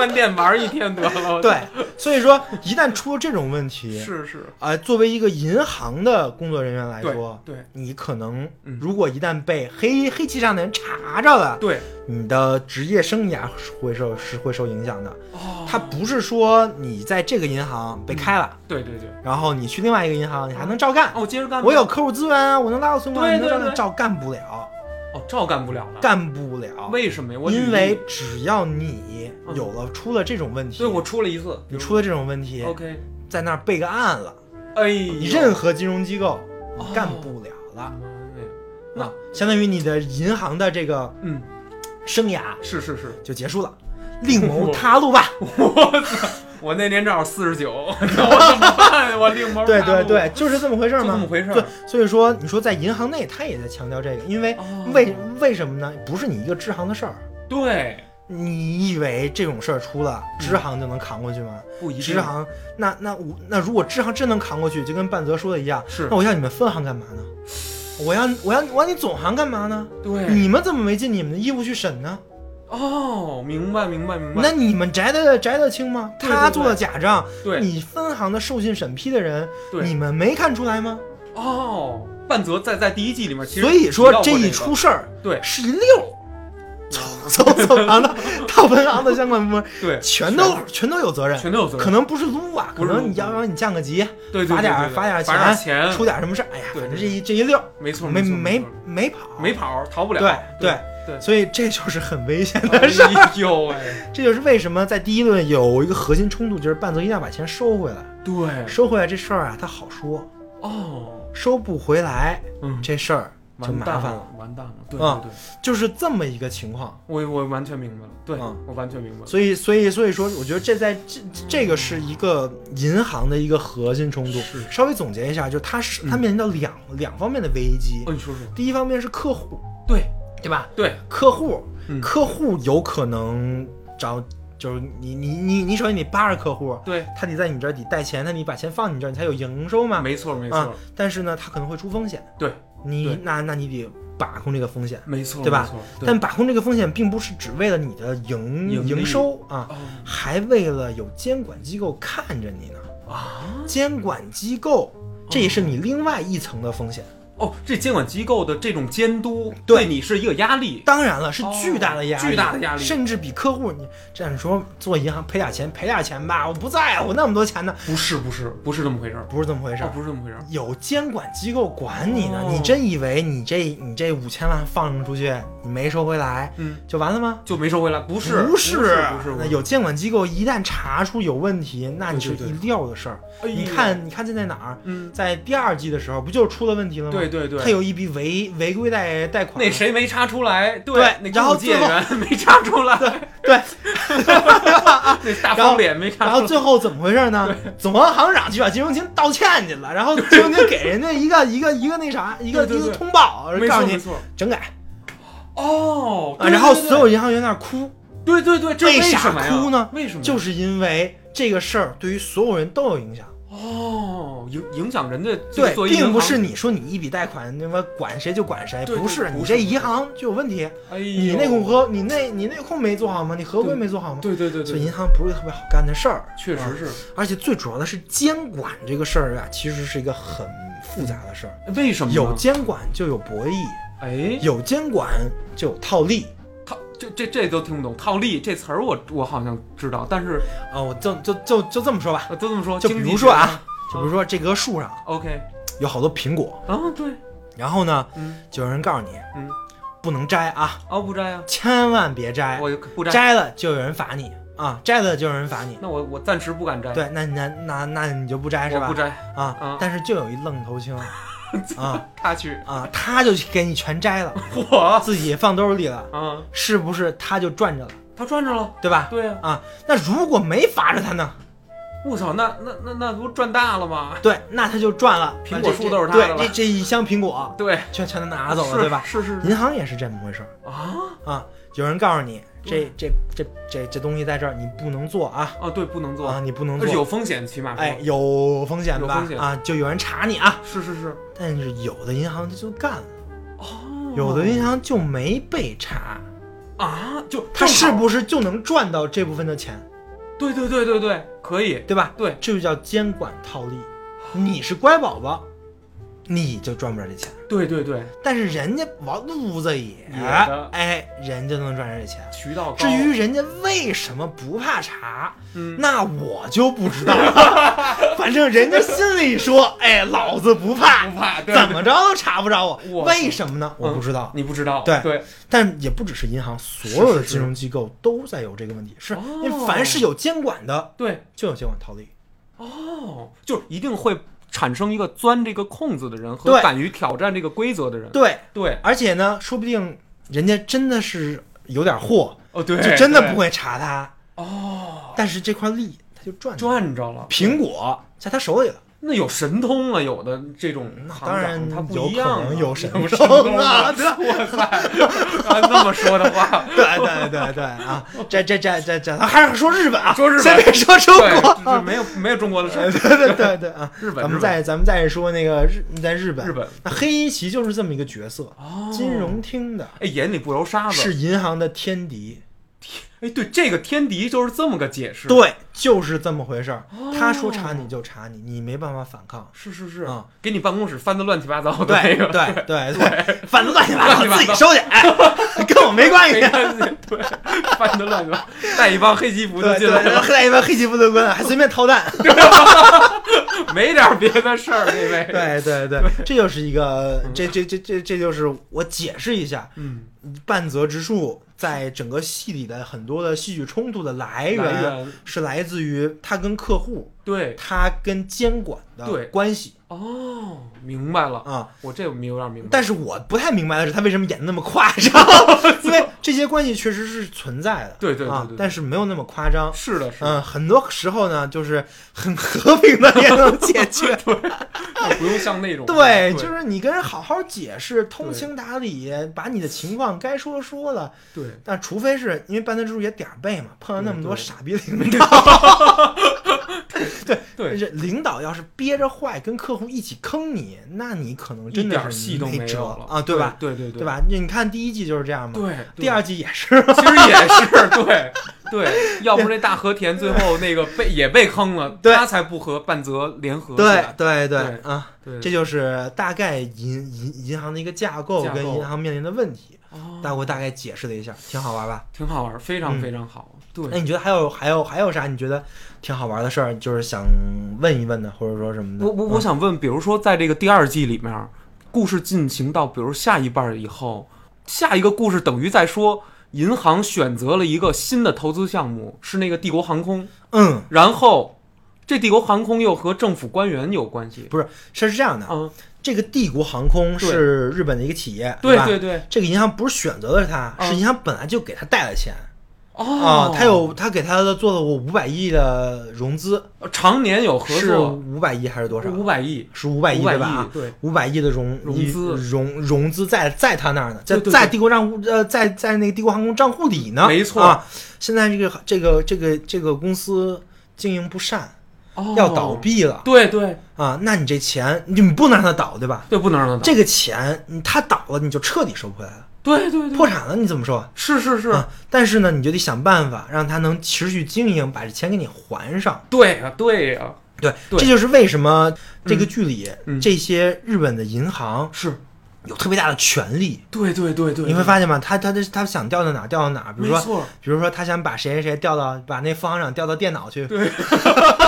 公关店玩一天得了。对，所以说一旦出了这种问题，是是，啊、作为一个银行的工作人员来说，对你可能嗯。如果一旦被黑黑气上的人查着了，对，你的职业生涯是会受是会受影响的。哦，他不是说你在这个银行被开了，对对对，然后你去另外一个银行，你还能照干。哦，接着干。我有客户资源啊，我能拉到存款，对对对。照干不了，哦，照干不了了。干不了。为什么呀？我因为只要你有了出了这种问题，对我出了一次，你出了这种问题，OK，在那儿备个案了，哎，你任何金融机构哦干不了了。那啊，相当于你的银行的这个嗯，生涯是是是，就结束了，另谋他路吧。我操！我那年正好四十九，我怎么办？我另谋对对对，就是这么回事就这嘛。么回事儿对，所以说你说在银行内，他也在强调这个，因为哦为为什么呢？不是你一个支行的事儿。对，你以为这种事儿出了，支行就能扛过去吗？不一定支行，那那我那如果支行真能扛过去，就跟半泽说的一样，是那我要你们分行干嘛呢？我要我要我要你总行干嘛呢？对你们怎么没尽你们的义务去审呢？哦，明白明白明白。那你们摘得摘得清吗？对对他做的假账，对。你分行的授信审批的人，对。你们没看出来吗？哦，半泽在在第一季里面其实所以说这一出事儿，对。是一溜儿，从从总行的到分行的相关部门，对全都全。都有责任，全都有责任，可能不是撸啊，可能你要让你降个级，对对罚点罚点钱，钱。出点什么事儿，哎呀，反正这一这一溜儿没错没没没跑没跑，逃不了。对。对对，所以这就是很危险的事儿。哎呦喂，这就是为什么在第一轮有一个核心冲突，就是半泽一定要把钱收回来。对，收回来这事儿啊，他好说，哦，收不回来嗯，这事儿就麻烦了。完蛋了，对啊对。对，就是这么一个情况。我我完全明白了，对嗯我完全明白了。所以，所以，所以说，我觉得这在这这个是一个银行的一个核心冲突。是。稍微总结一下，就是它是嗯。它面临到两两方面的危机。哦，。你说说，第一方面是客户，对对吧？对，客户，嗯客户有可能找，就是你你你你首先你扒着客户，对，他得在你这儿得带钱，他你把钱放你这儿，你才有营收嘛。没错没啊错，但是呢，他可能会出风险，对你对那那你得把控这个风险。没错，对吧？对但把控这个风险，并不是只为了你的营营收啊，哦还为了有监管机构看着你呢。啊，监管机构，这也是你另外一层的风险。哦，这监管机构的这种监督对对你是一个压力，当然了，是哦巨大的压力，巨大的压力甚至比客户你这样说做银行赔点钱赔点钱吧，我不在乎那么多钱呢，不是不是不是这么回事儿，不是这么回事儿。哦，不是这么回事儿，有监管机构管你呢，哦你真以为你这你这五千万放出去，你没收回来嗯，就完了吗？就没收回来，不是不不是不是，那有监管机构一旦查出有问题，那你是对对一料的事儿。你看，你看这在哪儿？嗯，在第二季的时候，不就出了问题了吗？对对对，他有一笔违违规贷贷款，那谁没查出来？对然后中介最后员没查出来，对，那大方脸没查然出来，后最后怎么回事呢？总行行长去把金融厅道歉去了，然后金融厅给人家一个一个一个那啥，一个一个通报，告诉错。整改。哦，啊。然后所有银行员在那儿哭，对对对，这为啥哭呢？为什么？就是因为这个事儿对于所有人都有影响。哦，影影响人家对并不是你说你一笔贷款那么管谁就管谁，不是你这银行就有问题，哎，你内控合你内你内控没做好吗？你合规没做好吗？对对对对，所以银行不是特别好干的事儿，啊确实是。而且最主要的是监管这个事儿啊，其实是一个很复杂的事儿。为什么有监管就有博弈，哎，有监管就有套利套这这这都听不懂，套利这词儿我我好像知道，但是啊！我就就就就这么说吧，就这么说，就比如说啊，就比如说这棵树上，OK，有好多苹果，啊对，然后呢，嗯就有人告诉你，嗯，不能摘啊，哦不摘啊，千万别摘，我不摘，摘了就有人罚你啊，摘了就有人罚你。那我我暂时不敢摘，对，那那那那你就不摘是吧？不摘，啊啊，但是就有一愣头青 啊他去，啊，他就给你全摘了，我自己放兜里了，啊，是不是他就赚着了，他赚着了，对吧？对呀，啊，那如果没罚着他呢？我操，那那那那不赚大了吗？对，那他就赚了，苹果树都是他的了对，这这一箱苹果对，全全都拿走了，对吧？是是是银行也是这么回事儿啊啊，有人告诉你，这这这这这东西在这儿，你不能做啊哦，对，不能做，啊，你不能做，有风险，起码说。哎，有风险吧啊，就有人查你啊。是是是，但是有的银行他就干了，哦，有的银行就没被查，啊，就他是不是就能赚到这部分的钱，对对对对对，可以，对吧？对，这就叫监管套利。你是乖宝宝，你就赚不着这钱，对对对，但是人家王路子野哎，人家能赚着这钱。渠道高，至于人家为什么不怕查，嗯，那我就不知道。了。反正人家心里说，哎，老子不怕，不怕，怎么着都查不着我。我为什么呢？我不知道。你不知道，对。对，但也不只是银行，所有的金融机构都在有这个问题，是哦。因为凡是有监管的，对，就有监管套利。哦，就是一定会产生一个钻这个空子的人和敢于挑战这个规则的人，对，对，而且呢，说不定人家真的是有点货，哦对，就真的不会查他，哦，但是这块利他就赚着。赚着了，苹果在他手里了，那有神通啊，有的这种当然他不一样啊可能有神有通通啊 对，哇塞，按那么说的话，对对对对啊，这这这这这，还是说日本啊，说日本。先别说中，国。没有没有中国的事儿，对对对对啊，日本，咱们再咱们再说那个日在日本，日本。那黑一奇就是这么一个角色，哦。金融厅的，哎眼里不揉沙子，是银行的天敌，哎对，这个天敌就是这么个解释，，对，就是这么回事儿。哦他说查你就查你，你没办法反抗。是是是啊，给你办公室翻的乱七八糟的对那个，对对对，翻的乱七八糟，自己收去，哎，跟我没关系对，翻的乱七八糟，带一帮黑西服就对对，进来了，带一帮黑吉布的官，还随便掏蛋。没点别的事儿，那位，对对对，这就是一个，这这这这这就是我解释一下，嗯，半泽直树在整个戏里的很多的戏剧冲突的来源，是来自于他跟客户，对，他跟监管的关系哦，明白了，啊。我这我有点明白，但是我不太明白的是，他为什么演的那么夸张？因为这些关系确实是存在的，对对对对，啊但是没有那么夸张。是的，是的，嗯，很多时候呢，就是很和平的也能解决。对不用像那种，对，就是你跟人好好解释，通情达理，把你的情况该说说了。对，但除非是因为半泽直树也点儿背嘛，碰到那么多傻逼领导，对这领导要是憋着坏跟客户一起坑你，那你可能一真的是点戏都没辙了啊，对吧？对对对？吧？你看第一季就是这样嘛，对，第二季也是。其实也是对对，要不是那大和田最后那个被也被坑了，他才不和半泽联合对。对对对啊，对，这就是大概银银银行的一个架构跟银行面临的问题，哦但我大概解释了一下，挺好玩吧？挺好玩，非常嗯非常好。那，你觉得还有还有还有啥？你觉得挺好玩的事儿，就是想问一问的，或者说什么的？我我我啊想问，比如说在这个第二季里面，故事进行到比如下一半儿以后，下一个故事等于在说银行选择了一个新的投资项目，是那个帝国航空，嗯，然后这帝国航空又和政府官员有关系。不是，是是这样的，嗯，这个帝国航空是日本的一个企业，吧？对对对，这个银行不是选择的是他，嗯是银行本来就给他贷了钱哦。啊，他有他给他的做了我五百亿的融资，常年有合是作，五百亿还是多少？五百亿，是五百亿对吧？啊，对，五百亿的融融资。融融资在在他那儿呢，在对对对。在帝国账户呃在在那个帝国航空账户里呢，没错。啊。现在这个这个这个这个公司经营不善，哦。要倒，闭了。对对。啊，那你这钱你不能让它倒，对吧？对，不能让他倒，这个钱你它倒了，你就彻底收不回来了，对对对，破产了你怎么收啊？是是是，啊，但是呢，你就得想办法让他能持续经营，把这钱给你还上。对呀对呀，对，对。这就是为什么这个剧里、嗯这些日本的银行是，有特别大的权利。对对对对，你会发现吗？他他他他想调到哪儿调到哪儿，比如说，比如说他想把谁谁谁调到把那副行长调到电脑去，对，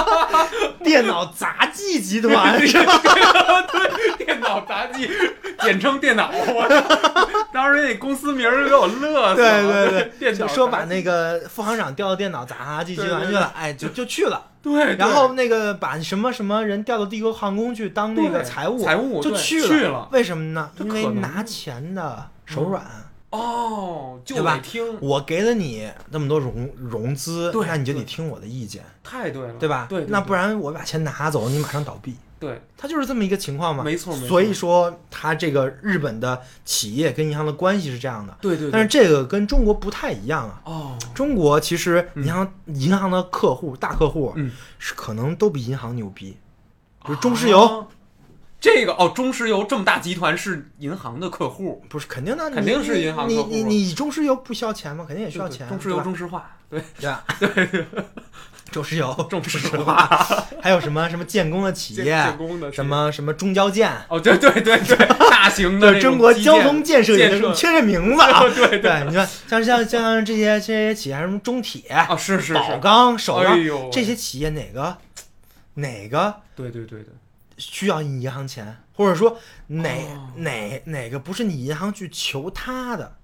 电脑杂技集团是吧？对，电脑杂技，简称电脑，我 当时那公司名儿给我乐死对了，对对，电脑说把那个副行长调到电脑杂技集团去了，哎，就就去了。对，然后那个把什么什么人调到帝国航空去当那个财务，财务就去去了。为什么呢？因为拿钱的手软。哦，就得听，我给了你那么多融融资，对那你就得听我的意见，太对了，对吧？对那不然我把钱拿走，你马上倒闭。对，它就是这么一个情况嘛。没错没错。所以说，它这个日本的企业跟银行的关系是这样的，对对，但是这个跟中国不太一样啊。哦，中国其实银行、银行的客户大客户嗯，是可能都比银行牛逼，比如中石油，啊。这个哦，中石油这么大集团是银行的客户，不是肯定的，肯定是银行你客户你你你中石油不需要钱吗？肯定也需要钱，中石油、中石化，对，对？对，中石油、中石化，还有什么什么建工的企业，建工的什么什么中交建，哦，对对对对，大型的对 中国交通建设也建设是缺这名字啊。对对。对，你看像像像这些这些企业，什么中铁、哦，是是宝是，钢、首钢哎呦这些企业，哪个哪个对对对对，需要你银行钱，或者说哪、哦。哪哪个不是你银行去求他的？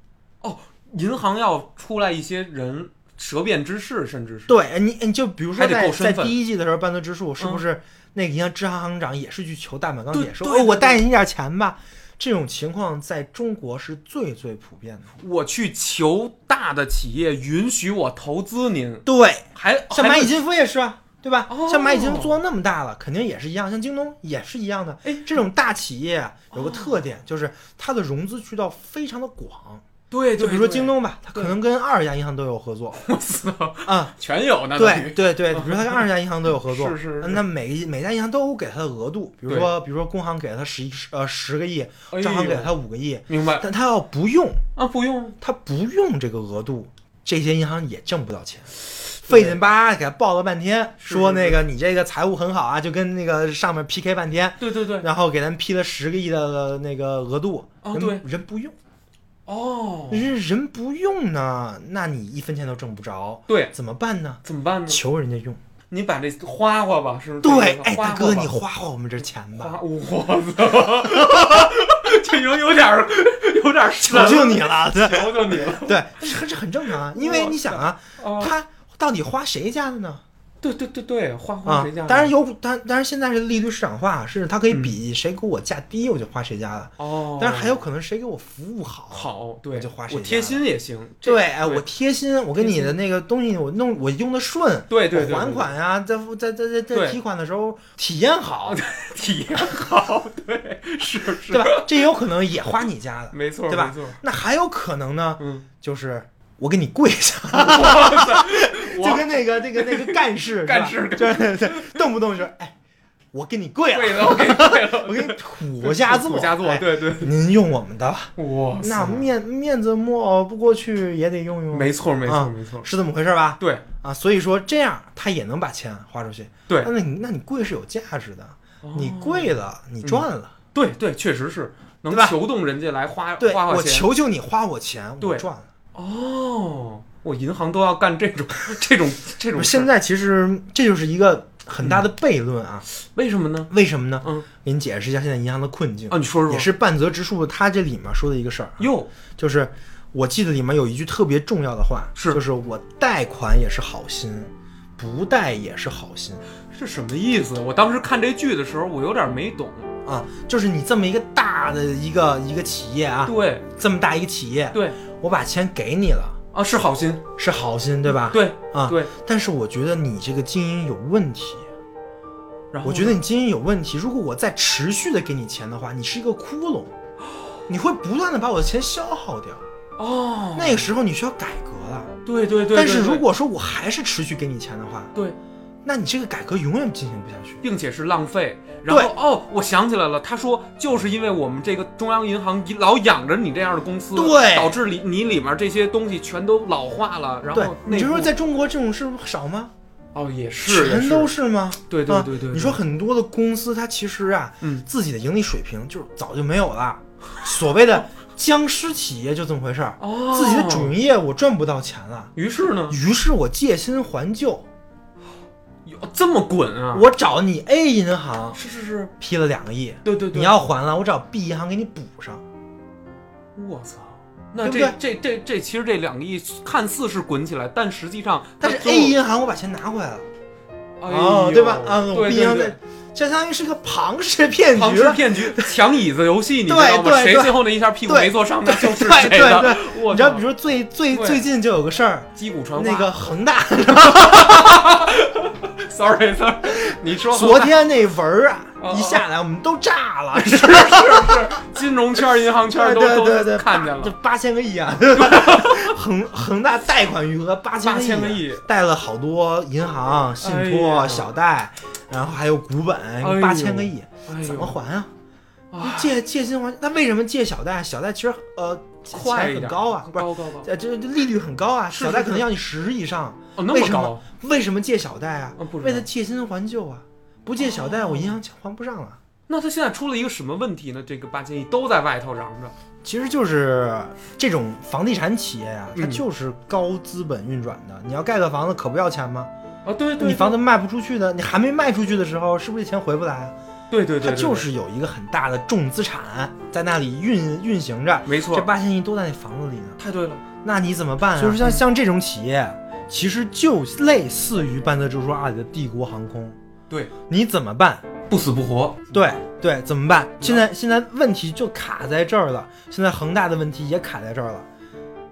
哦银行要出来一些人舌辩之士，甚至是对你，你就比如说在在第一季的时候，半泽直树是不嗯是那个银行支行行长也是去求大满钢对铁，说我贷你点钱吧。这种情况在中国是最最普遍的。我去求大的企业允许我投资您，对，还像蚂蚁金服也是啊，对吧？哦像蚂蚁金服做那么大了，肯定也是一样。像京东也是一样的。哎这种大企业啊有个特点，就是它的融资渠道非常的广。对，就比如说京东，吧，它可能跟二十家银行都有合作我操，啊。全有呢，对对对，比如说它跟二十家银行都有合作，是是是那每一每家银行都有给它的额度，比如说比如说工行给了它十一呃十个亿，哎招行给了呦它五个亿，明白但它要不用，啊？不用，它不用这个额度，这些银行也挣不到钱。费劲巴给他报了半天，说那个你这个财务很好啊，就跟那个上面 PK 半天，对对对，然后给咱批了十个亿的那个额度，对人不用，哦，人人不用呢，那你一分钱都挣不着，对，怎么办呢？怎么办呢？求人家用。你把这花花吧，是不是？对，哎，大哥，你花花我们这钱花，吧，我操，这有有点儿有点儿求求你了，对求求你了对，这很这很正常啊，因为你想啊，啊！他到底花谁家的呢？对对对对，花花啊谁家的？，当然有，但当然现在是利率市场化，是它可以比谁给我价低，我就花谁家的。哦，但是还有可能谁给我服务好，好，对，我就花谁家我贴心也行。对，哎，我贴心，我跟你的那个东西我弄我用的顺，对对对，我还款呀，在在在在在提款的时候体验好，体验好，对，是是，对吧？这也有可能也花你家的。没错，对吧没错，那还有可能呢，嗯，就是我给你跪下，就跟那个那个那个干事，干事对对对，动不动就是哎，我给你跪了，跪了，我给你跪了，我给你土下座，土下座，哎对对，您用我们的，哇，那面面子抹不过去也得用用，没错没错啊没错，是这么回事吧？对啊，所以说这样他也能把钱花出去。对那你那你跪是有价值的，你哦跪了，你赚了。对对，确实是能吧求动人家来花对我花花钱。求求你花我钱，我赚了。哦，我银行都要干这种这种这种。现在其实这就是一个很大的悖论啊，为什么呢？为什么呢？嗯，给你解释一下现在银行的困境，啊，你说说。也是半泽直树他这里面说的一个事儿啊，哟，就是我记得里面有一句特别重要的话，是就是我贷款也是好心，不贷也是好心是什么意思？我当时看这剧的时候，我有点没懂。啊，就是你这么一个大的一个一个企业啊，对这么大一个企业，对我把钱给你了，啊，是好心。是好心对吧？对啊，对，但是我觉得你这个经营有问题。然后我觉得你经营有问题。如果我再持续的给你钱的话，你是一个窟窿，你会不断的把我的钱消耗掉。哦，那个时候你需要改革了。对对对。但是如果说我还是持续给你钱的话，对那你这个改革永远进行不下去。并且是浪费。然后哦，我想起来了，他说就是因为我们这个中央银行老养着你这样的公司，对导致里你里面这些东西全都老化了。然后，你就说在中国这种事少吗？哦也是，也全都是吗？啊对对对对，你说很多的公司，它其实啊，嗯自己的盈利水平就是早就没有了，所谓的僵尸企业就这么回事儿，哦，自己的主营业务赚不到钱了，于是呢，于是我借新还旧，有这么滚啊！我找你 A 银行是是是，批了两个亿，对对对，你要还了，我找 B 银行给你补上。我操。那这这这这其实这两个亿看似是滚起来，但实际上但是 A 银行我把钱拿回来了，哎哦，呦对吧？啊，我对 B 对对银行在，这相当于是个庞氏骗局了。氏骗局、抢椅子游戏，你知道吗？谁最后那一下屁股没坐上，那就是谁的。对我你知道，比如说最最最近就有个事儿，击鼓传花，那个 恒大 sorry sorry，你说昨天那文儿啊哦，一下来我们都炸了，是是是，金融圈、银行圈都都看见了这，八千个亿啊！恒恒大贷款余额八千个亿，贷了好多银行、信哎托、小贷，然后还有股本呦八千个亿，哎怎么还啊？啊借借新还，那为什么借小贷？小贷其实呃钱快很高啊，不是高高高，呃这这利率很高啊，是小贷可能要你十以上。哦那为什么为什么借小贷啊为了借新还旧啊！不借小贷，我银行还不上了。那他现在出了一个什么问题呢？这个八千亿都在外头嚷着，其实就是这种房地产企业呀、它嗯就是高资本运转的。你要盖个房子，可不要钱吗？啊对对，你房子卖不出去的，你还没卖出去的时候，是不是这钱回不来啊？对对对，对它就是有一个很大的重资产在那里运运行着，没错这，八千亿都在那房子里呢。太对了，那你怎么办啊？就是像像这种企业，其实就类似于半泽直树二里的帝国航空。对，你怎么办？不死不活，对对，怎么办？现在现在问题就卡在这儿了，现在恒大的问题也卡在这儿了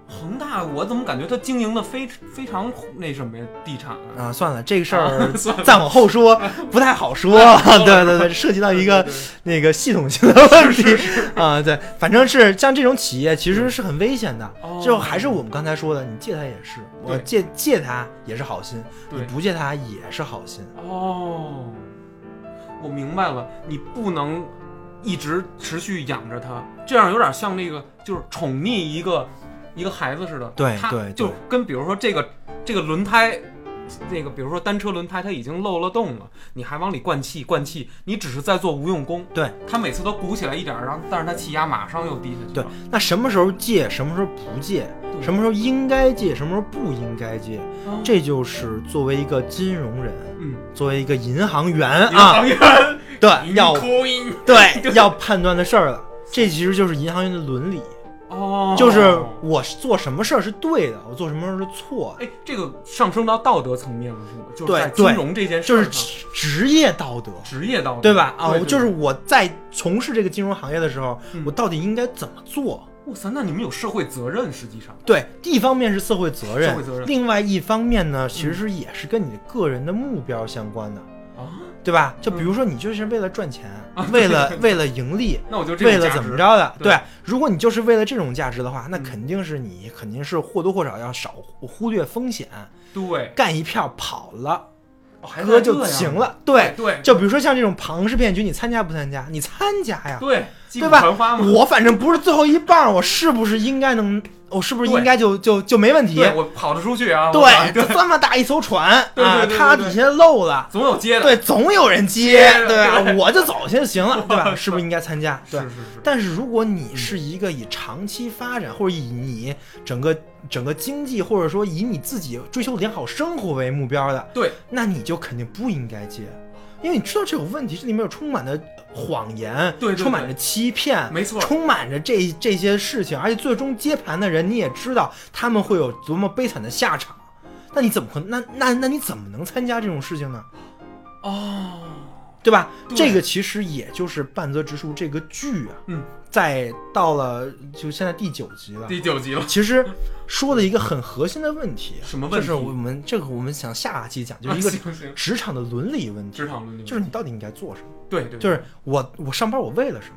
恒大，我怎么感觉他经营的非非常那什么呀？地产啊，啊！算了，这个事儿 再往后说 不太好说。对对对，涉及到一个那个系统性的问题啊。对，反正是像这种企业其实是很危险的。哦就还是我们刚才说的，你借他也是，我借借他也是好心，你不借他也是好心。哦，我明白了，你不能一直持续养着他，这样有点像那个就是宠溺一个一个孩子似的。对对就跟比如说这个这个轮胎。那个，比如说单车轮胎，它已经漏了洞了，你还往里灌气灌气，你只是在做无用功。对，它每次都鼓起来一点儿，然后但是它气压马上又低下去对。，那什么时候借，什么时候不借，对什么时候应该借，什么时候不应该借，哦这就是作为一个金融人，嗯，作为一个银行员银啊，行员对，要对要判断的事儿了。这其实就是银行员的伦理，哦，就是我做什么事儿是对的，我做什么事儿是错的，哎，这个上升到道德层面了，是吗？就是对在金融这件事就是职职业道德，职业道德，对吧？啊，就是我在从事这个金融行业的时候，嗯。我到底应该怎么做？哇塞，那你们有社会责任，实际上。对，一方面是社会责任，社会责任。另外一方面呢，其实也是跟你个人的目标相关的，啊，对吧？就比如说你就是为了赚钱，为了为了盈利，那我就为了怎么着的？对对，如果你就是为了这种价值的话，那嗯肯定是你肯定是或多或少要少忽略风险，对，干一票跑了，哥就行了。对，对，就比如说像这种庞氏骗局，你参加不参加？你参加呀，对，对吧。我反正不是最后一棒，我是不是应该能？我是不是应该就就就没问题？我跑得出去啊！对，对，这么大一艘船 啊，它底下漏了。总有接的，对，总有人接，对我就走就行了，对吧？是不是应该参加？对是。是是，但是如果你是一个以长期发展，或者以你整个整个经济，或者说以你自己追求良好生活为目标的，对，那你就肯定不应该接，因为你知道这有问题，这里面有充满了谎言，对对对充满着欺骗，没错充满着这这些事情，而且最终接盘的人你也知道他们会有多么悲惨的下场，那你怎么可能？那那那你怎么能参加这种事情呢？哦，对吧？对这个其实也就是半泽直树这个剧啊，嗯，在到了就现在第九集了。第九集了，其实说了一个很核心的问题，什么问题？就是我们这个我们想下期讲，就是一个职场的伦理问题，职场伦理，就是你到底应该做什么？对对，就是我我上班我为了什么？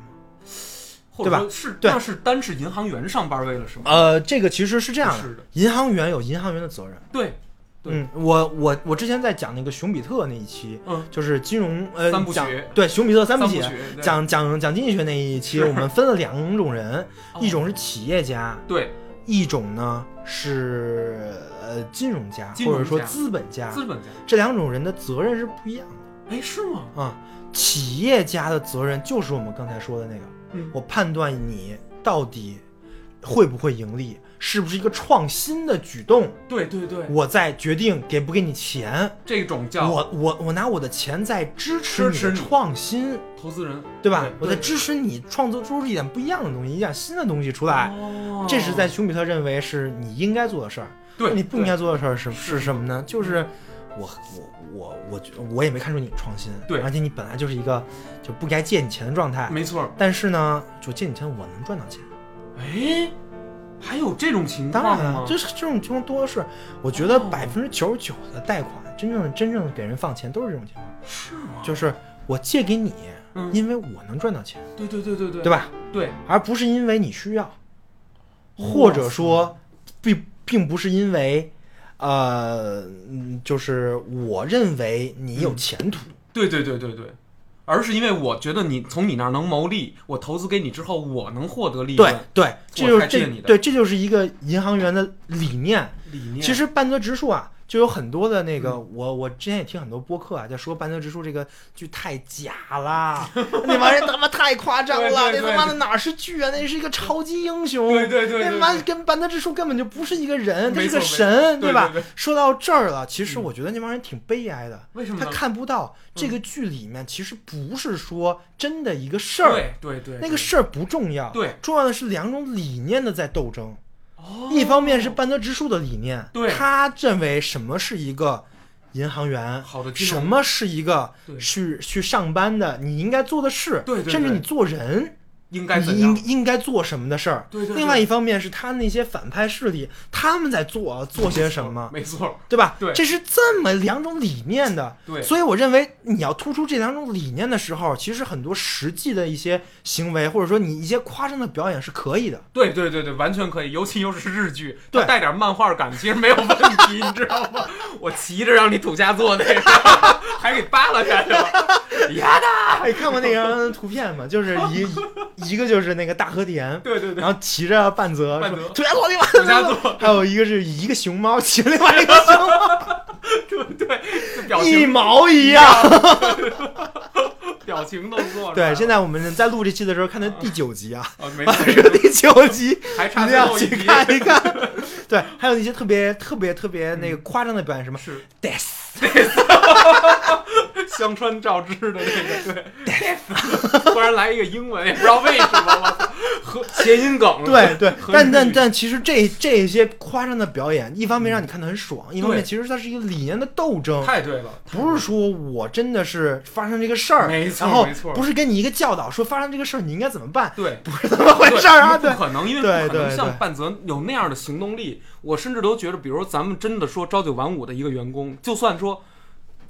对吧？说是对。那是单是银行员上班为了什么？呃，这个其实是这样是的。银行员有银行员的责任，对，对嗯，我我我之前在讲那个熊彼特那一期，嗯，就是金融呃三部曲讲对熊彼特三部曲，讲讲讲经济学那一期，我们分了两种人，哦。一种是企业家，对。一种呢是呃金融家或者说资本家，资本家，这两种人的责任是不一样的哎，是吗？啊。企业家的责任就是我们刚才说的那个，嗯。我判断你到底会不会盈利，是不是一个创新的举动，对对对，我再决定给不给你钱。这种叫我我我拿我的钱在支持你创新，投资人，对吧？对我在支持你创作出一点不一样的东西，一点新的东西出来。哦这是在熊彼特认为是你应该做的事儿。对你不应该做的事儿是是什么呢？就是我我我我觉我也没看出你创新，对而且你本来就是一个就不该借你钱的状态。没错。但是呢，就借你钱我能赚到钱。哎，还有这种情当然了况吗，？这是这种情况多的是。我觉得哦百分之九十九的贷款，真正的真正给人放钱都是这种情况，是吗？就是我借给你，嗯因为我能赚到钱，对对对对对对吧？对，而不是因为你需要，或者说，并并不是因为，呃，嗯就是我认为你有前途，对对对对对，而是因为我觉得你从你那儿能谋利，我投资给你之后，我能获得利对润。对，这就是这对，这就是一个银行员的理念。理念其实半泽直树啊，就有很多的那个，嗯。我我之前也听很多播客啊，在说半泽直树这个剧太假了，那帮人他妈太夸张了，那他妈的哪是剧啊，那是一个超级英雄，对对对对那妈跟半泽直树根本就不是一个人，他是个神，对对对？说到这儿了，其实我觉得那帮人挺悲哀的，他为什么他？看不到这个剧里面其实不是说真的一个事儿，对对对，那个事儿不重要，对，重要的是两种理念的在斗争。哦一方面是半泽直树的理念，对。他认为什么是一个银行员，好的什么是一个去去上班的你应该做的事，对对对甚至你做人，应该你怎样应？应该做什么的事儿。对对对另外一方面是他那些反派势力，他们在做做些什么，没错，对吧？对这是这么两种理念的。对所以我认为你要突出这两种理念的时候，其实很多实际的一些行为，或者说你一些夸张的表演是可以的。对对对对，完全可以，尤其又是日剧，对它带点漫画感，其实没有问题，你知道吗？我骑着让你土下座那个，还给扒拉下去了，呀的，你，看过那张图片吗？就是一一个就是那个大和田，对对对，然后骑着半泽，半泽说土家座，土家座，还有一个是一个熊猫骑着另外一个熊猫，对对，一情毛一样。表情都做出来对，现在我们在录这期的时候看的第九集啊，啊，没啊，错，第九集还差最后一集，看一看。对，还有一些特别特别特别那个夸张的表演，什么是 death，香川照之的那个，对，突然来一个英文，也不知道为什么，我操，和谐音梗，对对，但但但其实这这些夸张的表演，一方面让你看得很爽，一方面其实它是一个理念的斗争。太对了，不是说我真的是发生这个事儿，没错没错。不是给你一个教导，说发生这个事儿你应该怎么办，对。不是这么回事儿啊，不可能，因为对不可能像半泽有那样的行动力。我甚至都觉得，比如咱们真的说朝九晚五的一个员工，就算说，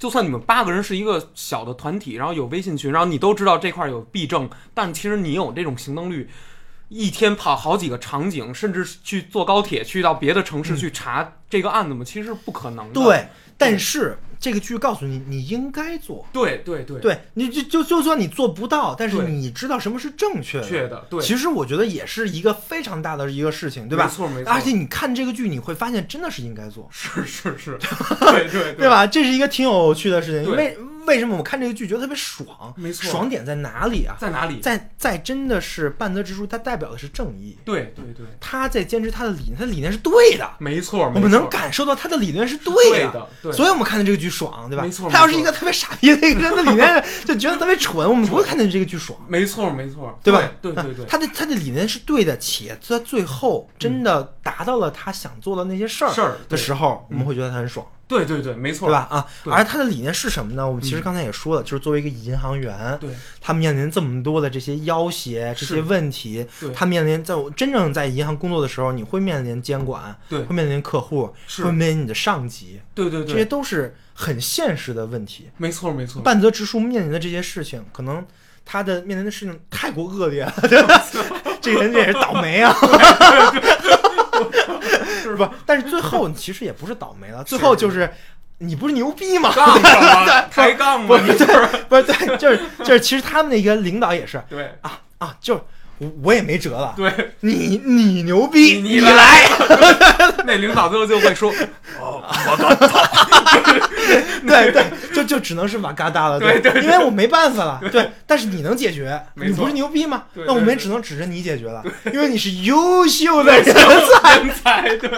就算你们八个人是一个小的团体，然后有微信群，然后你都知道这块儿有弊症，但其实你有这种行动率，一天跑好几个场景，甚至去坐高铁去到别的城市去查这个案子嘛，其实是不可能的。对，但是这个剧告诉你，你应该做。对对对，对，你就就就算你做不到，但是你知道什么是正确的。确的，对，其实我觉得也是一个非常大的一个事情，对吧？没错没错而且你看这个剧，你会发现真的是应该做，是是是，对对 对？吧？这是一个挺有趣的事情。因为为什么我看这个剧觉得特别爽？没错爽点在哪里啊？在哪里？在在真的是半泽直树，他代表的是正义，对对对，他在坚持他的理念，他的理念是对的。没错，我们能感受到他的理念是对对的对所以我们看的这个剧爽，对吧？没错他要是一个特别傻逼的一个人的理念，就觉得特别蠢，我们不会看见这个剧爽。没错，没错，对吧？对对对，他的他的理念是对的，且在最后真的达到了他想做的那些事儿事儿的时候，我们会觉得他很爽，对对对，没错，对吧？？啊，而他的理念是什么呢？我们其实嗯刚才也说了，就是作为一个银行员，对他面临这么多的这些要挟、这些问题对，他面临在真正在银行工作的时候，你会面临监管，对会面临客户，是会面临你的上级，对对对这些，都是很现实的问题。没错没错，半泽直树面临的这些事情，可能他的面临的事情太过恶劣了，对吧？这人这也是倒霉啊！是吧？但是最后其实也不是倒霉了，最后就是你不是牛逼吗？抬杠吗，你就是。不是对，就是就是，其实他们那个领导也是对。啊啊，就是我我也没辙了，对，你你牛逼，你来，那领导最后就会说，哦，我刚对对，就就只能是瓦嘎达了，对对对因为我没办法了，对，但是你能解决，你不是牛逼吗？那我们也只能指着你解决了，因为你是优秀的 人才。人才，对，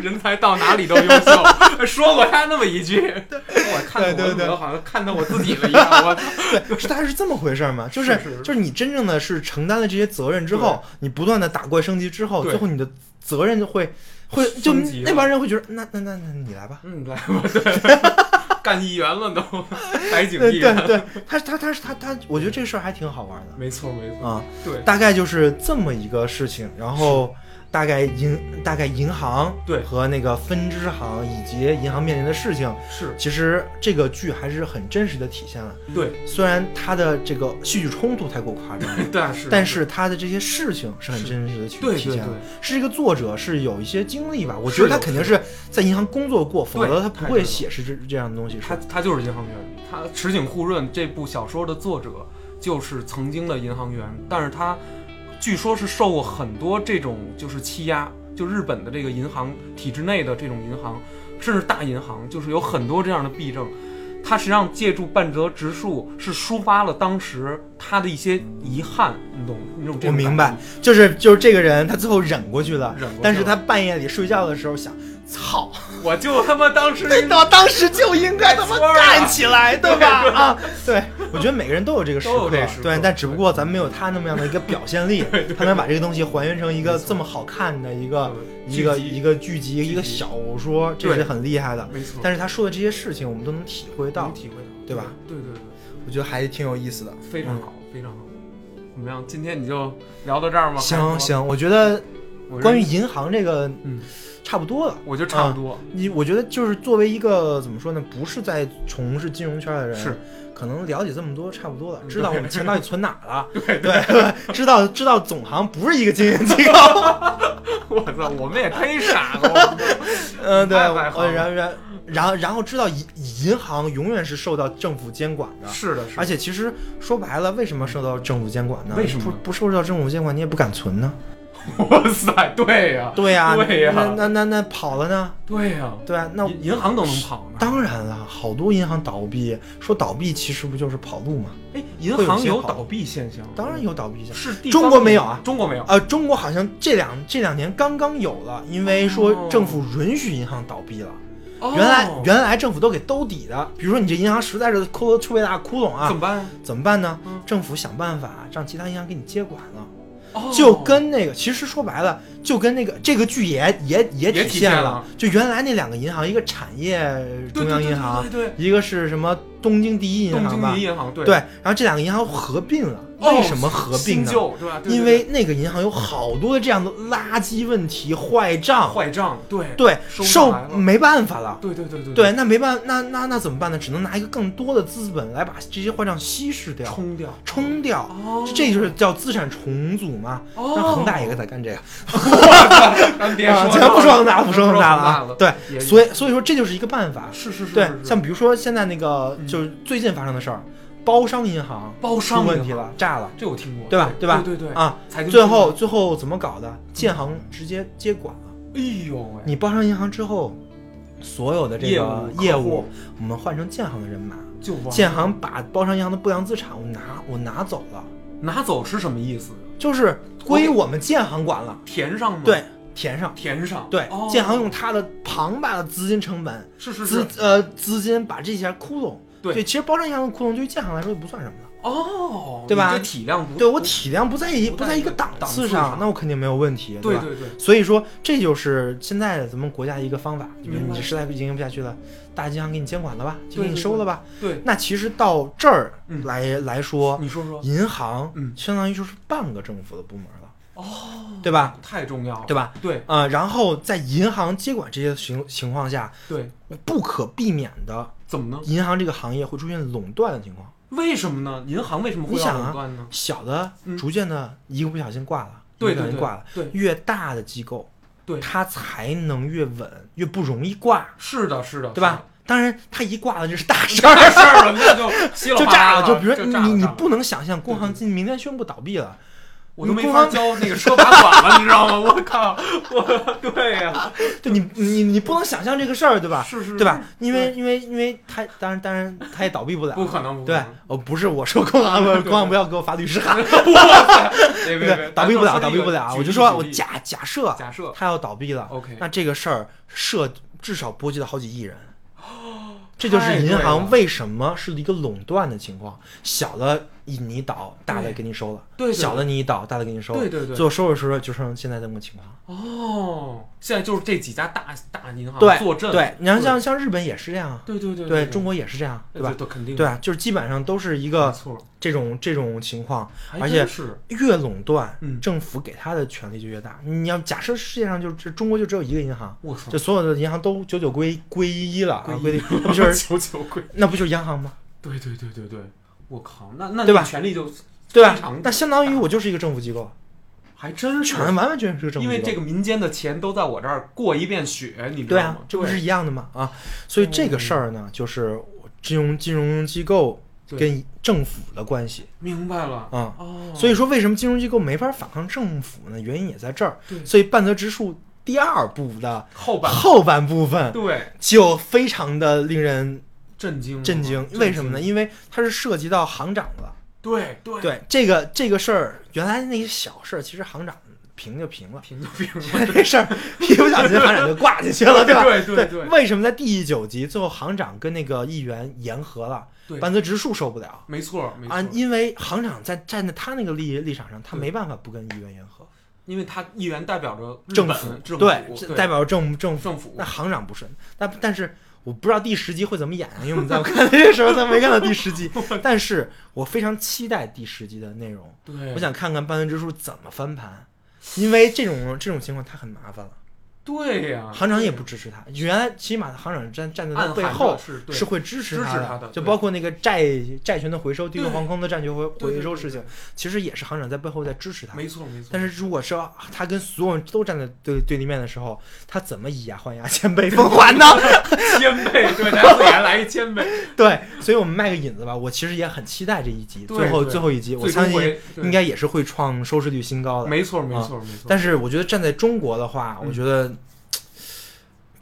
人才到哪里都优秀，说过他那么一句，我看对对对我好像看到我自己了一 样，我，对，是它是这么回事儿吗？就是就是你真正的是承担了这些责任之后，你不断的打怪升级之后，最后你的责任就会会就那帮人会觉得，那那那那你来吧。嗯，来吧，对，干议员了都，白 景对议员，对对，他他他是他他，我觉得这事儿还挺好玩的没错没错，啊。对大概就是这么一个事情，然后大概银大概银行对。和那个分支行以及银行面临的事情，是，其实这个剧还是很真实的体现了。对，虽然它的这个戏剧冲突太过夸张，对啊是，但是它的这些事情是很真实的体对对体现了对。是这个作者是有一些经历吧，我觉得他肯定是在银行工作过，否则他不会写是这这样的东西。他他就是银行员，他池井户润这部小说的作者就是曾经的银行员，但是他据说是受过很多这种就是欺压，就日本的这个银行体制内的这种银行，甚至大银行，就是有很多这样的弊政。他实际上借助半泽直树是抒发了当时他的一些遗憾，你懂你懂这种我明白，就是就是这个人，他最后忍过去了，忍过去了但是他半夜里睡觉的时候想，操，我就他妈当时 对到，当时就应该他妈干起来，对吧？啊，对，我觉得每个人都有这个时刻对，但只不过咱没有他那么样的一个表现力，他能把这个东西还原成一个这么好看的一个一个一个剧集，一个小说，这是很厉害的。没错，但是他说的这些事情，我们都能体会到能，体会到，对吧？对对对。我觉得还挺有意思的。非常好，非常好。怎么样？今天你就聊到这儿吗？行行，我觉得关于银行这个，嗯，差不多了。我觉得差不多。你我觉得就是作为一个怎么说呢，不是在从事金融圈的人，是可能了解这么多差不多了，嗯知道我们钱到底存哪了，对 对，知道知道总行不是一个金融机构，我操，我们也忒傻了。嗯，对，然然然后然后知道银银行永远是受到政府监管的。是的，是的。而且其实说白了，为什么受到政府监管呢？为什么不不受到政府监管，你也不敢存呢？哇塞，对呀，对呀、对呀那那那那跑了呢？对呀，对啊，那银银行都能跑呢。当然了，好多银行倒闭，说倒闭其实不就是跑路吗？哎，银行有倒闭现象，当然有倒闭现象。是中国没有啊中国没有。呃，中国好像这两这两年刚刚有了，因为说哦政府允许银行倒闭了。哦原来原来政府都给兜底的，比如说你这银行实在是抠了特别大窟窿啊怎，么办？怎么办呢嗯？政府想办法让其他银行给你接管了，哦就跟那个其实说白了，就跟那个这个剧也也也也体现了。就原来那两个银行，一个产业中央银行，一个是什么东京第一，银行吧东京第一？银行对对，然后这两个银行合并了，哦为什么合并呢？旧对吧？对对因为那个银行有好多的这样的垃圾问题、坏账，坏账，对受没办法了。对对对对对，那没办那那那怎么办呢？只能拿一个更多的资本来把这些坏账稀释掉、冲掉冲掉。哦这就是叫资产重组嘛。哦那恒大也在干这个。咱别啊，说 咱不说恒大，不说恒大了啊。。对，所以所以说这就是一个办法。是是是，对像比如说现在那个嗯就是最近发生的事儿，包商银行包商出问题了，炸了，这我听过，对吧？对吧？对对对，啊，最后最后怎么搞的？建行直接接管了。哎呦喂，你包商银行之后，所有的这个业务，我们换成建行的人马。就建行把包商银行的不良资产我拿我拿走了，拿走是什么意思？就是归我们建行管了。填上吗？，对，填上。填上。对，哦建行用它的庞大的资金成本、是是资，呃资金把这些窟窿，对。其实包装银行的窟窿对于建行来说就不算什么了。哦，对吧？体量不，对我体量不在一不不在一个档档次上那我肯定没有问题，吧？对对对，所以说，这就是现在咱们国家一个方法，就是你实在经营不下去了，大银行给你监管了吧，就给你收了吧。对，那其实到这儿嗯。来、来说，你说说，银行嗯。相当于就是半个政府的部门了，哦，对吧？太重要了，对吧？对。啊、然后在银行接管这些情情况下，对，不可避免的，怎么呢？银行这个行业会出现垄断的情况。为什么呢？银行为什么会垄断呢？小的嗯逐渐的一个不小心挂了，对对对挂了，对，越大的机构对它才能越稳，越不容易挂，是的，是的，对吧？当然，它一挂了就是大事？儿，大事儿了，那就 就炸了。就比如你你不能想象工行今明天宣布倒闭了，我都没法交那个车罚款了，你知道吗？我靠，我对呀，就你你你不能想象这个事儿，对吧？是是，对吧？因为因为因为他当然当然他也倒闭不了，不可能，对能，哦，不是我说工行不，对工行不要给我发律师函，别别别对，，倒闭不了，倒闭不了。我就说我假假假设假设它要倒闭了，OK，那这个事儿涉至少波及了好几亿人。这就是银行为什么是一个垄断的情况，小的你倒，大的给你收了；对对小的你一倒，大的给你收了。对对对。最后收拾收拾就剩现在这么个情况。哦，现在就是这几家大大银行对坐镇，对，你像像像日本也是这样啊，对对对对中国也是这样，对吧？对肯定。对啊，就是基本上都是一个，这种这种情况，而且是。越垄断，嗯。政府给他的权力就越大。你要假设世界上就这中国就只有一个银行，就，所有的银行都九九归归一了啊，那不就是 九九归，那不就是央行吗？对对对对对，我靠，那那对吧你权力就对吧？那相当于我就是一个政府机构，还真是全完完全全是个政府机构。因为这个民间的钱都在我这儿过一遍血，你知道吗对啊？，这不是一样的吗？啊，所以这个事儿呢，就是金融金融机构跟政府的关系明白了啊。哦，所以说，为什么金融机构没法反抗政府呢？原因也在这儿。对所以半泽直树第二部的后半后半部分对就非常的令人震惊震惊。为什么呢？？因为它是涉及到行长的。对对，对这个这个事儿，原来那些小事儿，其实行长平就平了。平就平现在这事儿一不小心行长就挂进去了，对吧？对对对为什么在第九集最后行长跟那个议员言和了，对半泽直树受不了没错没错啊？，因为行长在站在他那个立立场上，他没办法不跟议员言和。因为他议员代表着政府政对代表政政府，政府那行长不是，但但是我不知道第十集会怎么演，因为我们在我看的这个时候咱没看到第十集，但是我非常期待第十集的内容，对，我想看看半泽直树怎么翻盘，因为这种这种情况它很麻烦了，对呀，行长也不支持他，原来起码行长站站在他背后是是会支持他他的就包括那个债债权的回收、帝国对航空的债权回回收事情，其实也是行长在背后在支持他。没错没错，但是如果说他跟所有人都站在对对立面的时候，他怎么以牙还牙、千倍奉还呢？千倍，对，咱自己还来一千倍，对，所以我们卖个引子吧。我其实也很期待这一集，最后最后一集，我相信应该也是会创收视率新高的。没错没啊错没错，但是我觉得站在中国的话，嗯我觉得。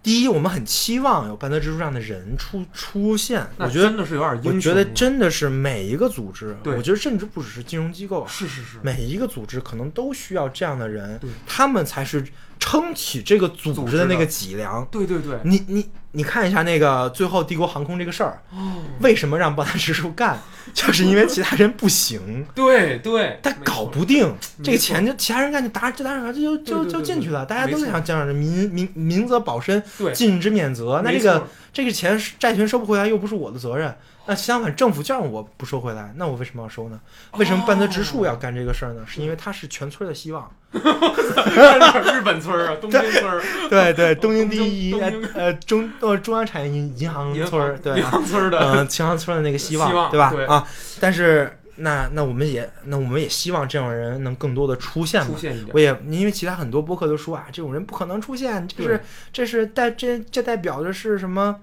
第一，我们很期望有半泽直树这样的人出出现。我觉得，真的是有点英雄，我觉得真的是每一个组织，我觉得甚至不只是金融机构，是是是，每一个组织可能都需要这样的人，他们才是撑起这个组织的那个脊梁。对对对，你你你看一下那个最后帝国航空这个事儿，哦，为什么让半泽直树干？就是因为其他人不行，对对，他搞不定这个钱，就其他人干就打就打手就就就就进去了，大家都想这样的民民民则保身，对，禁之免责。那这个这个钱债权收不回来，又不是我的责任。那相反，政府就让我不收回来，那我为什么要收呢？为什么半泽直树要干这个事儿呢？是因为他是全村的希望。日本村啊，东京村，对对，东京第一呃东京呃中央产业银银行村儿，对银，行村儿的，嗯，秦行村的那个希希望对吧？对啊，但是那那我们也那我们也希望这样的人能更多的出现嘛出。现一点我，也因为其他很多播客都说啊，这种人不可能出现，这是这是代这这代表的是什么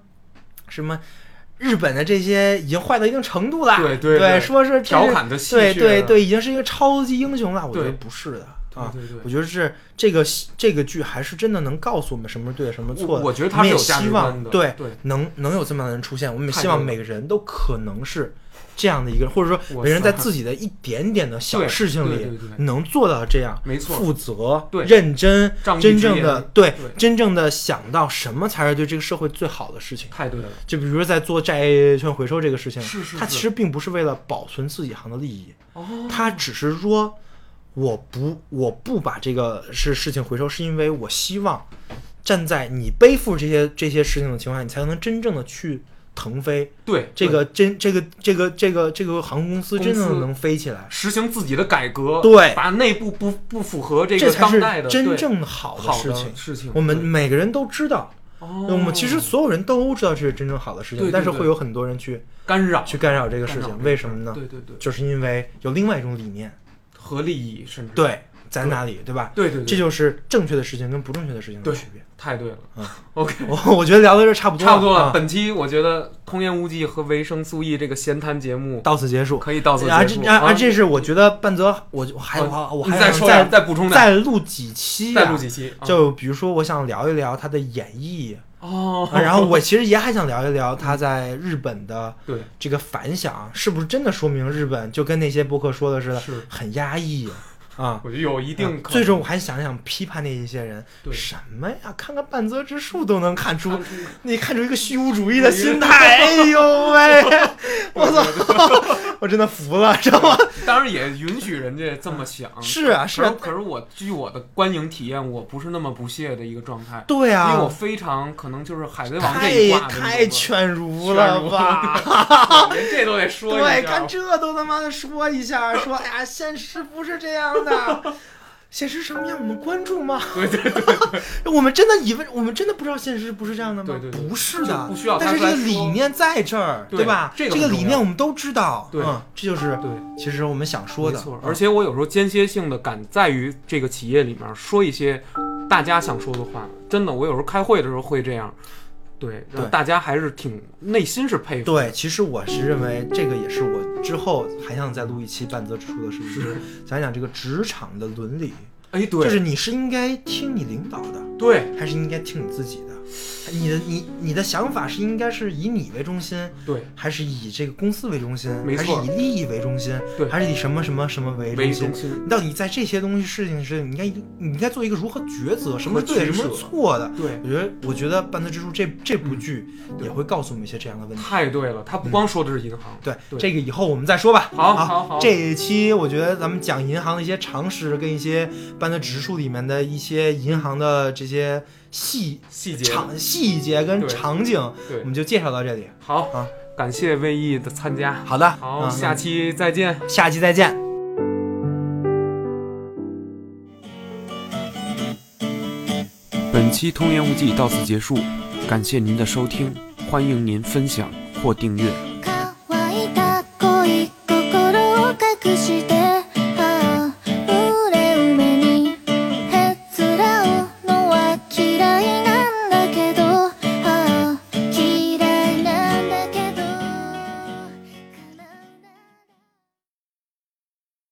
什么？日本的这些已经坏到一定程度了，对对对对说是调侃的戏对对对，已经是一个超级英雄了。我觉得不是的啊，对对对我觉得是这个这个剧还是真的能告诉我们什么是对的，什么是错的。我我觉得我们也他是有希望对对，能能有这么样的人出现，我们也希望每个人都可能是这样的一个人，或者说每个人在自己的一点点的小事情里能做到这样，没错负责、认真、真正的对对真正的想到什么才是对这个社会最好的事情。太对了，就比如说在做债券回收这个事情，是是是他其实并不是为了保存自己行的利益，哦，他只是说，我不我不把这个事事情回收，是因为我希望站在你背负这些这些事情的情况下，你才能真正的去腾飞。对这个真这个这个这个这个航空公司真正的能飞起来，实行自己的改革，对。把内部不不符合这个这才是当代的真正好的好的事情。事情，我们每个人都知道，哦。我们其实所有人都知道这是真正好的事情，对对对但是会有很多人去干扰。去干扰这个事情，为什么呢？对对对，就是因为有另外一种理念，和利益甚至对，在哪里，对吧？对对对，这就是正确的事情跟不正确的事情的对区别。太对了。嗯 OK，我我觉得聊到这儿差不多差不多了。啊本期我觉得《空言无忌》和维生素 E 这个闲谈节目到此结束。可以到此啊，结束。啊这是我觉得半泽，我我还啊我我还再说，再再补充点，再录几期啊，再录几期。啊就比如说，我想聊一聊他的演绎，哦，啊然后我其实也还想聊一聊他在日本的对这个反响，是不是真的说明日本就跟那些博客说的似的，是，很压抑啊？我觉得有一定。最终我还想想批判那一些人，对什么呀？看看半泽直树都能看出看出你看出一个虚无主义的心态，哎呦喂！我操，我真的服了，知道吗？当然也允许人家这么想。是啊，是啊，可是我据我的观影体验，我不是那么不屑的一个状态，对因为我啊，非常可能就是海贼王这太一挂的那太种犬儒犬了儒吧？连这都得说一对，下看这都他妈的说一下，说哎呀，现实不是这样的。现实什么样，我们关注吗？对对对，我们真的以为，我们真的不知道现实不是这样的吗？对对对不是的，不需要但是这个理念在这儿，对吧？这个理念我们都知道，对嗯，这就是对，其实我们想说的。而且我有时候间歇性的敢在于这个企业里面说一些大家想说的话，真的，我有时候开会的时候会这样，对，大家还是挺内心是佩服。对，其实我是认为这个也是我之后还想再录一期半泽直树的，是不是？讲讲这个职场的伦理，哎，对，就是你是应该听你领导的，对还是应该听你自己的？你的你你的想法是应该是以你为中心，对。还是以这个公司为中心，还是以利益为中心，对。还是以什么什么什么为为中心？中？心，你到底在这些东西事情是，你应该你应该做一个如何抉择，什么是对，什么是错的？对。我觉得，我觉得《半泽直树》这这部剧也会告诉我们一些这样的问题。太对了，他不光说的是银行，对，对。这个以后我们再说吧。好好好。这一期我觉得咱们讲银行的一些常识，跟一些半泽直树里面的一些银行的这些细细节场细节跟场景，对我们就介绍到这里。好啊，感谢魏毅的参加，好的，好，嗯下期再见。下期再见。本期《通言无忌》到此结束，感谢您的收听，欢迎您分享或订阅。